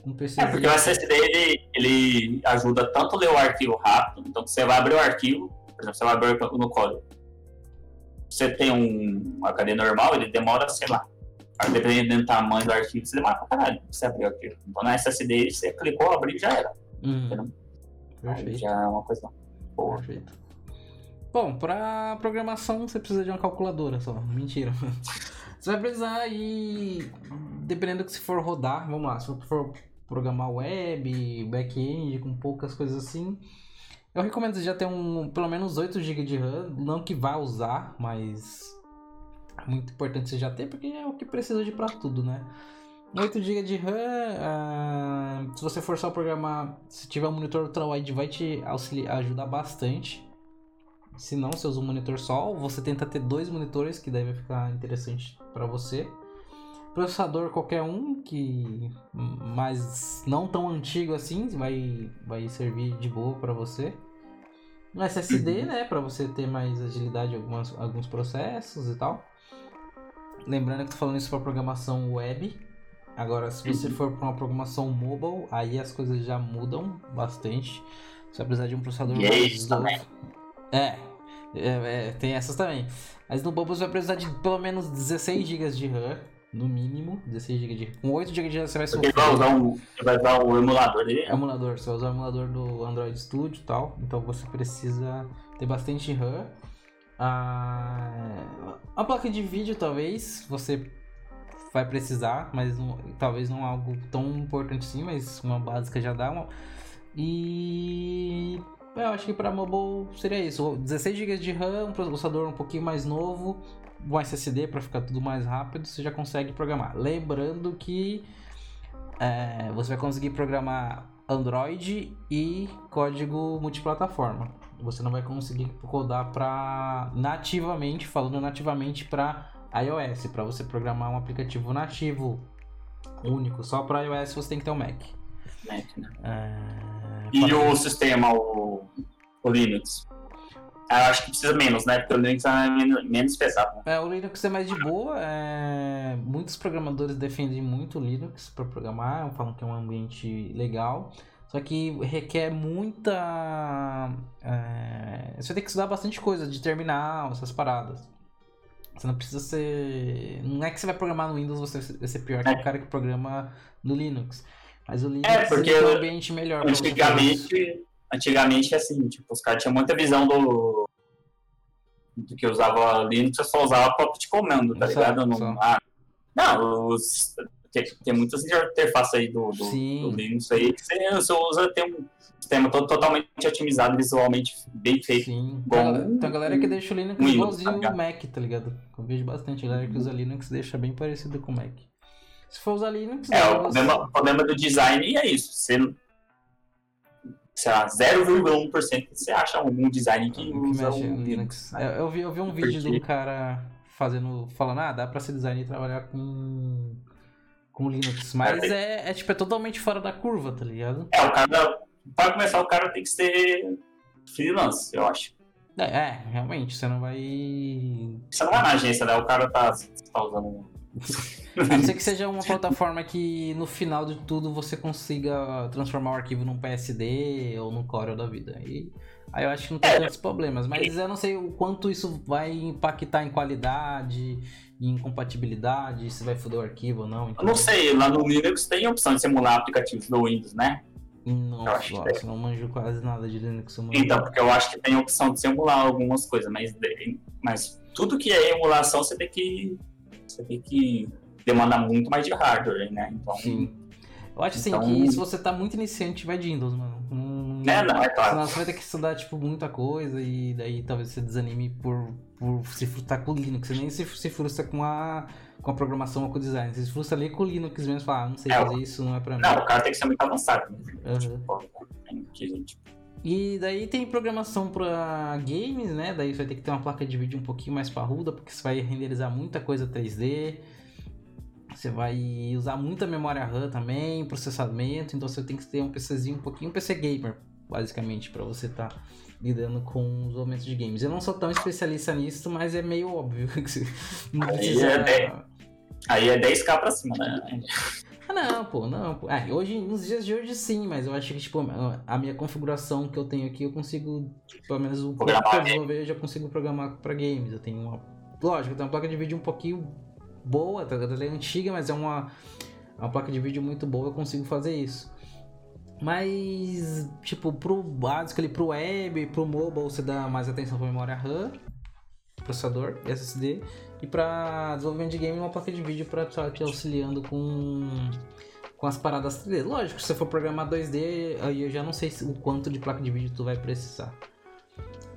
um PC. É, porque o SSD ele, ele ajuda tanto a ler o arquivo rápido, então você vai abrir o arquivo, por exemplo, você vai abrir no Corel. você tem um HD normal, ele demora, sei lá, dependendo do tamanho do arquivo, você demora pra caralho você abrir o arquivo. Então na SSD você clicou, abriu e já era. Uhum. Perfeito. já é uma coisa boa. Perfeito. Bom, pra programação você precisa de uma calculadora só. Mentira. Você vai precisar e dependendo do que se for rodar, vamos lá, se for programar web, back-end, com poucas coisas assim, eu recomendo você já ter um, pelo menos 8 GB de RAM, não que vá usar, mas é muito importante você já ter, porque é o que precisa de para tudo, né? 8 GB de RAM, uh, se você for só programar, se tiver um monitor ultrawide vai te auxiliar, ajudar bastante. Se não, você usa um monitor só, você tenta ter dois monitores, que deve ficar interessante para você. Processador qualquer um, que mas não tão antigo assim, vai, vai servir de boa para você. Um SSD, né, para você ter mais agilidade em algumas, alguns processos e tal. Lembrando que tô falando isso para programação web. Agora, se você for para uma programação mobile, aí as coisas já mudam bastante. Você vai precisar de um processador mais novo. É, é, é, tem essas também. Mas no Bubble você vai precisar de pelo menos 16 GB de RAM, no mínimo. 16 GB de RAM. Com 8 GB de RAM você vai sofrer. Você vai usar, um, você vai usar o emulador dele? Emulador, você vai usar o emulador do Android Studio e tal. Então você precisa ter bastante RAM. Ah, a placa de vídeo talvez você vai precisar, mas não, talvez não algo tão importante assim, mas uma básica já dá uma. E eu acho que para mobile seria isso. 16 GB de RAM, um processador um pouquinho mais novo, um SSD para ficar tudo mais rápido, você já consegue programar. Lembrando que é, você vai conseguir programar Android e código multiplataforma. Você não vai conseguir codar para nativamente, falando nativamente para iOS, para você programar um aplicativo nativo único só para iOS você tem que ter um Mac. Mac né? É... E o sistema, o, o Linux? Eu acho que precisa menos, né? Porque o Linux é menos, menos pesado. É, o Linux é mais de boa. É... Muitos programadores defendem muito o Linux para programar, falam que é um ambiente legal. Só que requer muita. É... Você tem que estudar bastante coisa de terminal, essas paradas. Você não precisa ser. Não é que você vai programar no Windows você vai ser pior que é. o cara que programa no Linux. Mas o Linux é, porque é um ambiente melhor. Antigamente, antigamente, assim, tipo, os caras tinham muita visão do, do que usava Linux, eu só usava para de comando, tá ligado? Não, ah, não os, tem, tem muitas interfaces aí do, do, do, Linux aí que você, você usa, tem um sistema todo, totalmente otimizado, visualmente bem feito. Sim. Bom, tem a galera que deixa o Linux um igualzinho tá o Mac, tá ligado? Eu vejo bastante a galera que usa Linux deixa bem parecido com o Mac. Se for usar Linux. É, o problema, o problema, do design é isso. Você, sei lá, 0,1% você acha algum design que, que usa mexe um Linux. Eu, eu, vi, eu vi um vídeo de um cara fazendo, falando, ah, dá pra ser designer e trabalhar com, com Linux. Mas é, é, tipo, é totalmente fora da curva, tá ligado? É, o cara, para começar, o cara tem que ser freelance, eu acho. É, é, realmente, você não vai. Você não vai na agência, né? O cara tá, tá usando a não ser que seja uma plataforma que no final de tudo você consiga transformar o arquivo num PSD ou num Corel da vida. E aí eu acho que não tem é. tantos problemas. Mas eu não sei o quanto isso vai impactar em qualidade, em compatibilidade, se vai foder o arquivo ou não. Então... Eu não sei, lá no Linux tem a opção de simular aplicativos do Windows, né? Nossa, eu nossa, não manjo quase nada de Linux. Então, porque eu acho que tem a opção de simular algumas coisas, mas, mas tudo que é emulação você tem que você tem que demandar muito mais de hardware, né? Então, Sim. Eu acho assim então... que se você tá muito iniciante, vai de Windows, mano. Não, é, não, é claro. Senão você vai ter que estudar, tipo, muita coisa e daí talvez você desanime por, por se frustrar com o Linux. Você nem se, se frustra com a, com a programação ou com o design. Você se frustra ali com o Linux mesmo e fala, ah, não sei é, fazer isso, não é pra mim. Não, o cara tem que ser muito avançado. Uhum. Tipo, que, tipo, e daí tem programação para games, né? Daí você vai ter que ter uma placa de vídeo um pouquinho mais parruda, porque você vai renderizar muita coisa 3D. Você vai usar muita memória RAM também, processamento, então você tem que ter um PCzinho um pouquinho um PC gamer, basicamente, para você estar tá lidando com os momentos de games. Eu não sou tão especialista nisso, mas é meio óbvio que você não precisa... Aí é, 10, aí é 10k pra cima, né? Ah, não, pô, não. Pô. É, hoje, nos dias de hoje sim, mas eu acho que, tipo, a minha configuração que eu tenho aqui, eu consigo, pelo menos o pouco que eu desenvolver, eu já consigo programar para games. Eu tenho uma lógico, tem uma placa de vídeo um pouquinho boa, tá? ela é antiga, mas é uma, uma placa de vídeo muito boa, eu consigo fazer isso. Mas, tipo, pro básico ali, pro web, pro mobile, você dá mais atenção pra memória RAM, processador, SSD, e pra desenvolvimento de game, uma placa de vídeo pra estar te auxiliando com, com as paradas 3D. Lógico, se você for programar 2D, aí eu já não sei o quanto de placa de vídeo tu vai precisar.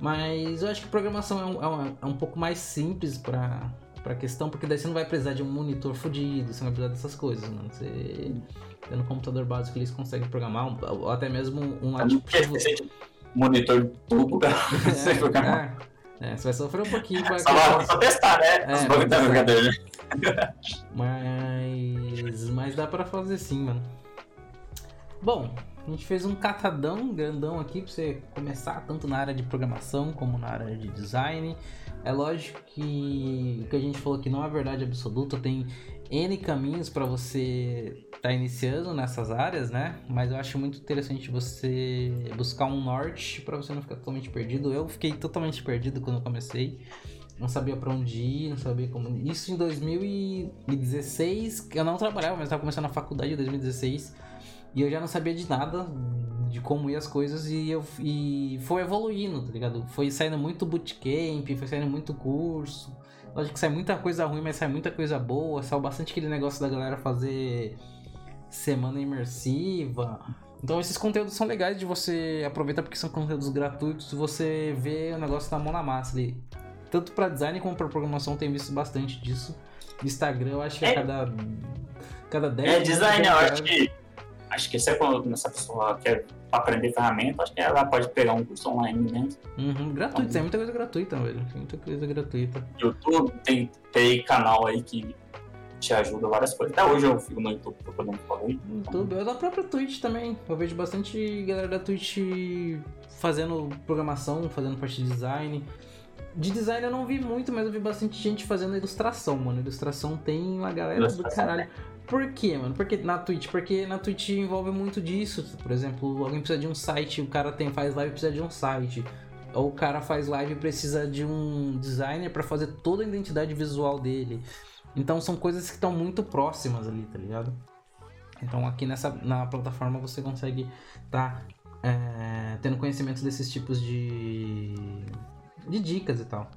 Mas eu acho que programação é um, é um, é um pouco mais simples pra, pra questão, porque daí você não vai precisar de um monitor fodido, você não vai precisar dessas coisas, mano. Você, tendo um computador básico, eles conseguem programar, um, ou até mesmo um. Monitor tubo pra você programar. É, você vai sofrer um pouquinho pra. Só, só testar, né? É, Os brincadeira. Mas. Mas dá pra fazer sim, mano. Bom, a gente fez um catadão grandão aqui para você começar tanto na área de programação como na área de design. É lógico que o que a gente falou aqui não é verdade absoluta, tem N caminhos para você tá iniciando nessas áreas, né? Mas eu acho muito interessante você buscar um norte para você não ficar totalmente perdido. Eu fiquei totalmente perdido quando comecei. Não sabia para onde ir, não sabia como. Isso em 2016, eu não trabalhava, mas estava começando a faculdade em 2016 e eu já não sabia de nada, de como ia as coisas, e eu e foi evoluindo, tá ligado? Foi saindo muito bootcamp, foi saindo muito curso. Lógico que sai muita coisa ruim, mas sai muita coisa boa. Saiu bastante aquele negócio da galera fazer semana imersiva. Então esses conteúdos são legais de você aproveitar porque são conteúdos gratuitos, você vê o negócio na mão na massa ali. Tanto para design como para programação tem visto bastante disso. Instagram, eu acho que é. a cada cada 10 É design, eu acho que acho que se essa pessoa quer aprender ferramenta, acho que ela pode pegar um curso online, né? Uhum, gratuito, então, tem muita coisa gratuita, velho. Tem muita coisa gratuita. YouTube tem, tem canal aí que te ajuda várias coisas. Até hoje eu fico no YouTube procurando fazer. YouTube, eu da própria Twitch também. Eu vejo bastante galera da Twitch fazendo programação, fazendo parte de design. De design eu não vi muito, mas eu vi bastante gente fazendo ilustração, mano. Ilustração tem uma galera do caralho. Por quê, mano? Porque na Twitch? Porque na Twitch envolve muito disso. Por exemplo, alguém precisa de um site, o cara tem, faz live e precisa de um site. Ou o cara faz live e precisa de um designer para fazer toda a identidade visual dele. Então são coisas que estão muito próximas ali, tá ligado? Então aqui nessa na plataforma você consegue tá é, tendo conhecimento desses tipos de de dicas e tal.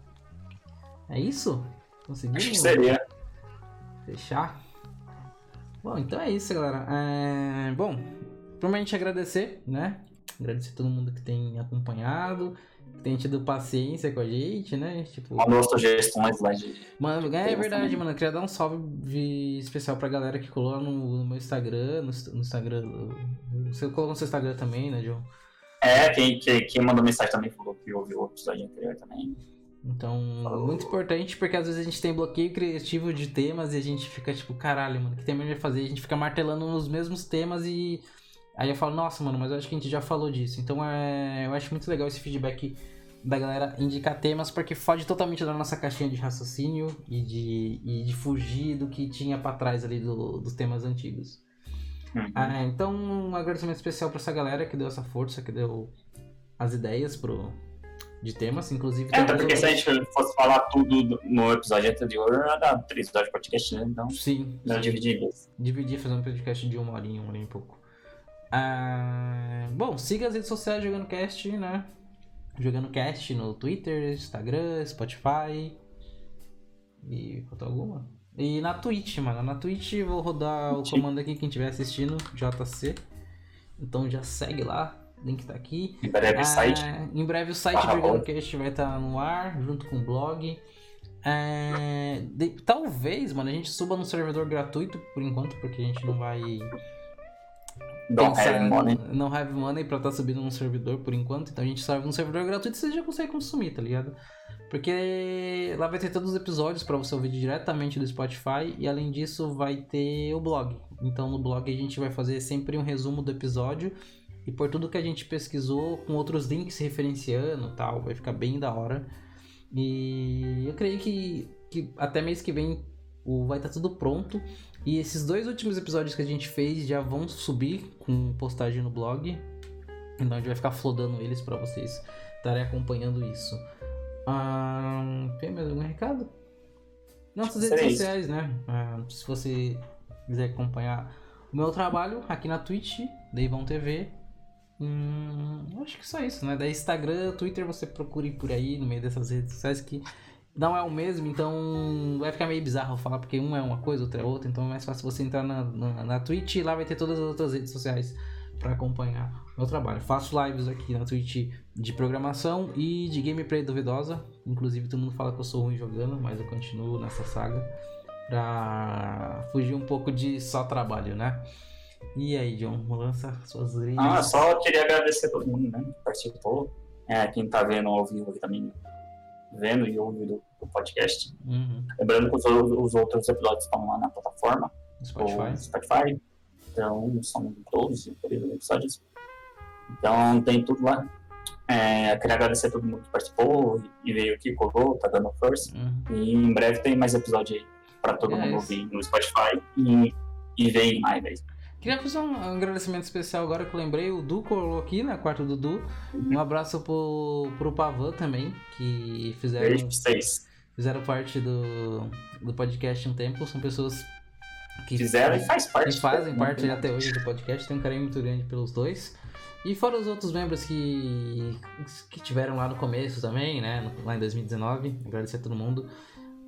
É isso? Conseguimos? Acho que seria. Fechar? Bom, então é isso, galera. É... Bom, primeiramente agradecer, né? Agradecer a todo mundo que tem acompanhado, que tem tido paciência com a gente, né? Tipo... Mandou sugestões lá de. Mano, é, é verdade, mano. Eu queria dar um salve especial pra galera que colou no, no meu Instagram, no, no, Instagram. Você colocou no seu Instagram também, né, João? É, quem, quem, quem mandou mensagem também falou que ouviu o episódio anterior também. Então, muito importante porque às vezes a gente tem bloqueio criativo de temas e a gente fica tipo, caralho, mano, que tema a gente vai fazer? A gente fica martelando nos mesmos temas e aí eu falo, nossa, mano, mas eu acho que a gente já falou disso. Então, é, eu acho muito legal esse feedback da galera indicar temas porque foge totalmente da nossa caixinha de raciocínio e de, e de fugir do que tinha para trás ali do, dos temas antigos. Uhum. Ah, então, um agradecimento especial para essa galera que deu essa força, que deu as ideias pro, de temas, inclusive. É, até porque se a gente fosse falar tudo no episódio anterior, ia dar três episódios de podcast, né? Então. Sim. Não dividir mesmo. Dividir, fazer um podcast de uma horinha, uma horinha e pouco. Ah, bom, siga as redes sociais Jogando Cast, né? Jogando Cast no Twitter, Instagram, Spotify. E faltou alguma? E na Twitch, mano. Na Twitch vou rodar o comando aqui, quem estiver assistindo, JC. Então já segue lá, link tá aqui. Em breve o site. É, em breve o site do Jogando vai estar tá no ar, junto com o blog. É, de, talvez, mano, a gente suba no servidor gratuito por enquanto, porque a gente não vai. Don't have money. Não have money pra estar tá subindo num servidor por enquanto. Então a gente sobe no servidor gratuito e você já consegue consumir, tá ligado? Porque lá vai ter todos os episódios para você ouvir diretamente do Spotify e além disso vai ter o blog. Então no blog a gente vai fazer sempre um resumo do episódio e por tudo que a gente pesquisou com outros links referenciando tal, vai ficar bem da hora. E eu creio que, que até mês que vem o, vai estar tá tudo pronto. E esses dois últimos episódios que a gente fez já vão subir com postagem no blog. Então a gente vai ficar flodando eles para vocês estarem acompanhando isso. Ah, tem mais algum recado? Nossas redes sociais, né? Uh, se você quiser acompanhar o meu trabalho aqui na Twitch, Deivão TV. Hum, acho que só isso, né? Daí Instagram, Twitter, você procure por aí no meio dessas redes sociais que não é o mesmo, então vai ficar meio bizarro falar, porque um é uma coisa, outro é outra, então é mais fácil você entrar na, na, na Twitch e lá vai ter todas as outras redes sociais para acompanhar meu trabalho. Faço lives aqui na Twitch de programação e de gameplay duvidosa, inclusive todo mundo fala que eu sou ruim jogando, mas eu continuo nessa saga pra fugir um pouco de só trabalho, né? E aí, John, lança suas redes. Ah, só queria agradecer a todo mundo, né, que participou. É, quem tá vendo ao vivo aqui também vendo e ouvindo o podcast. Uhum. Lembrando que os, os, outros episódios estão lá na plataforma. Spotify. Spotify. Então, são 12 episódios. Então, tem tudo lá. É, queria agradecer a todo mundo que participou e veio aqui, colou, tá dando força. Uhum. E em breve tem mais episódio aí para todo é mundo ouvir no Spotify e, e vem mais aí. Queria fazer um agradecimento especial agora que eu lembrei. O Du colou aqui, né? Quarto do Du. Um abraço pro, pro Pavan também, que fizeram. Beijo vocês. Fizeram parte do, do podcast um tempo. São pessoas que fizeram e faz parte. Que fazem parte até hoje do podcast. Tem um carinho muito grande pelos dois. E fora os outros membros que, que tiveram lá no começo também, né? Lá em 2019. Agradecer a todo mundo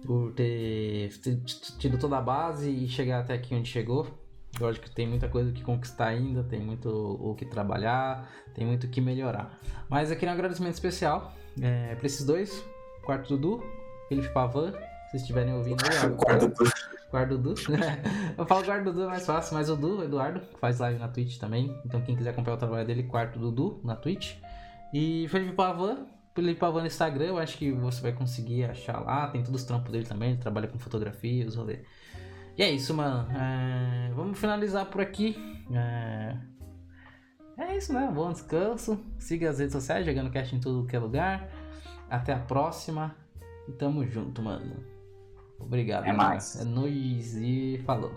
por ter, ter tido toda a base e chegar até aqui onde chegou. Lógico que tem muita coisa que conquistar ainda, tem muito o que trabalhar, tem muito o que melhorar. Mas aqui um agradecimento especial é, para esses dois, Quarto Dudu, Felipe Pavan, se vocês estiverem ouvindo. Quarto Dudu. Quarto Dudu. Eu falo Quarto Dudu é mais fácil, mas o Du, Eduardo, faz live na Twitch também. Então quem quiser acompanhar o trabalho dele, Quarto Dudu na Twitch. E Felipe Pavan, Felipe Pavan no Instagram, eu acho que você vai conseguir achar lá. Tem todos os trampos dele também, ele trabalha com fotografia, os rolês. E é isso, mano. É... Vamos finalizar por aqui. É... é isso, né? Bom descanso. Siga as redes sociais, jogando cast em tudo que é lugar. Até a próxima. E tamo junto, mano. Obrigado. É mais. É nóis e falou.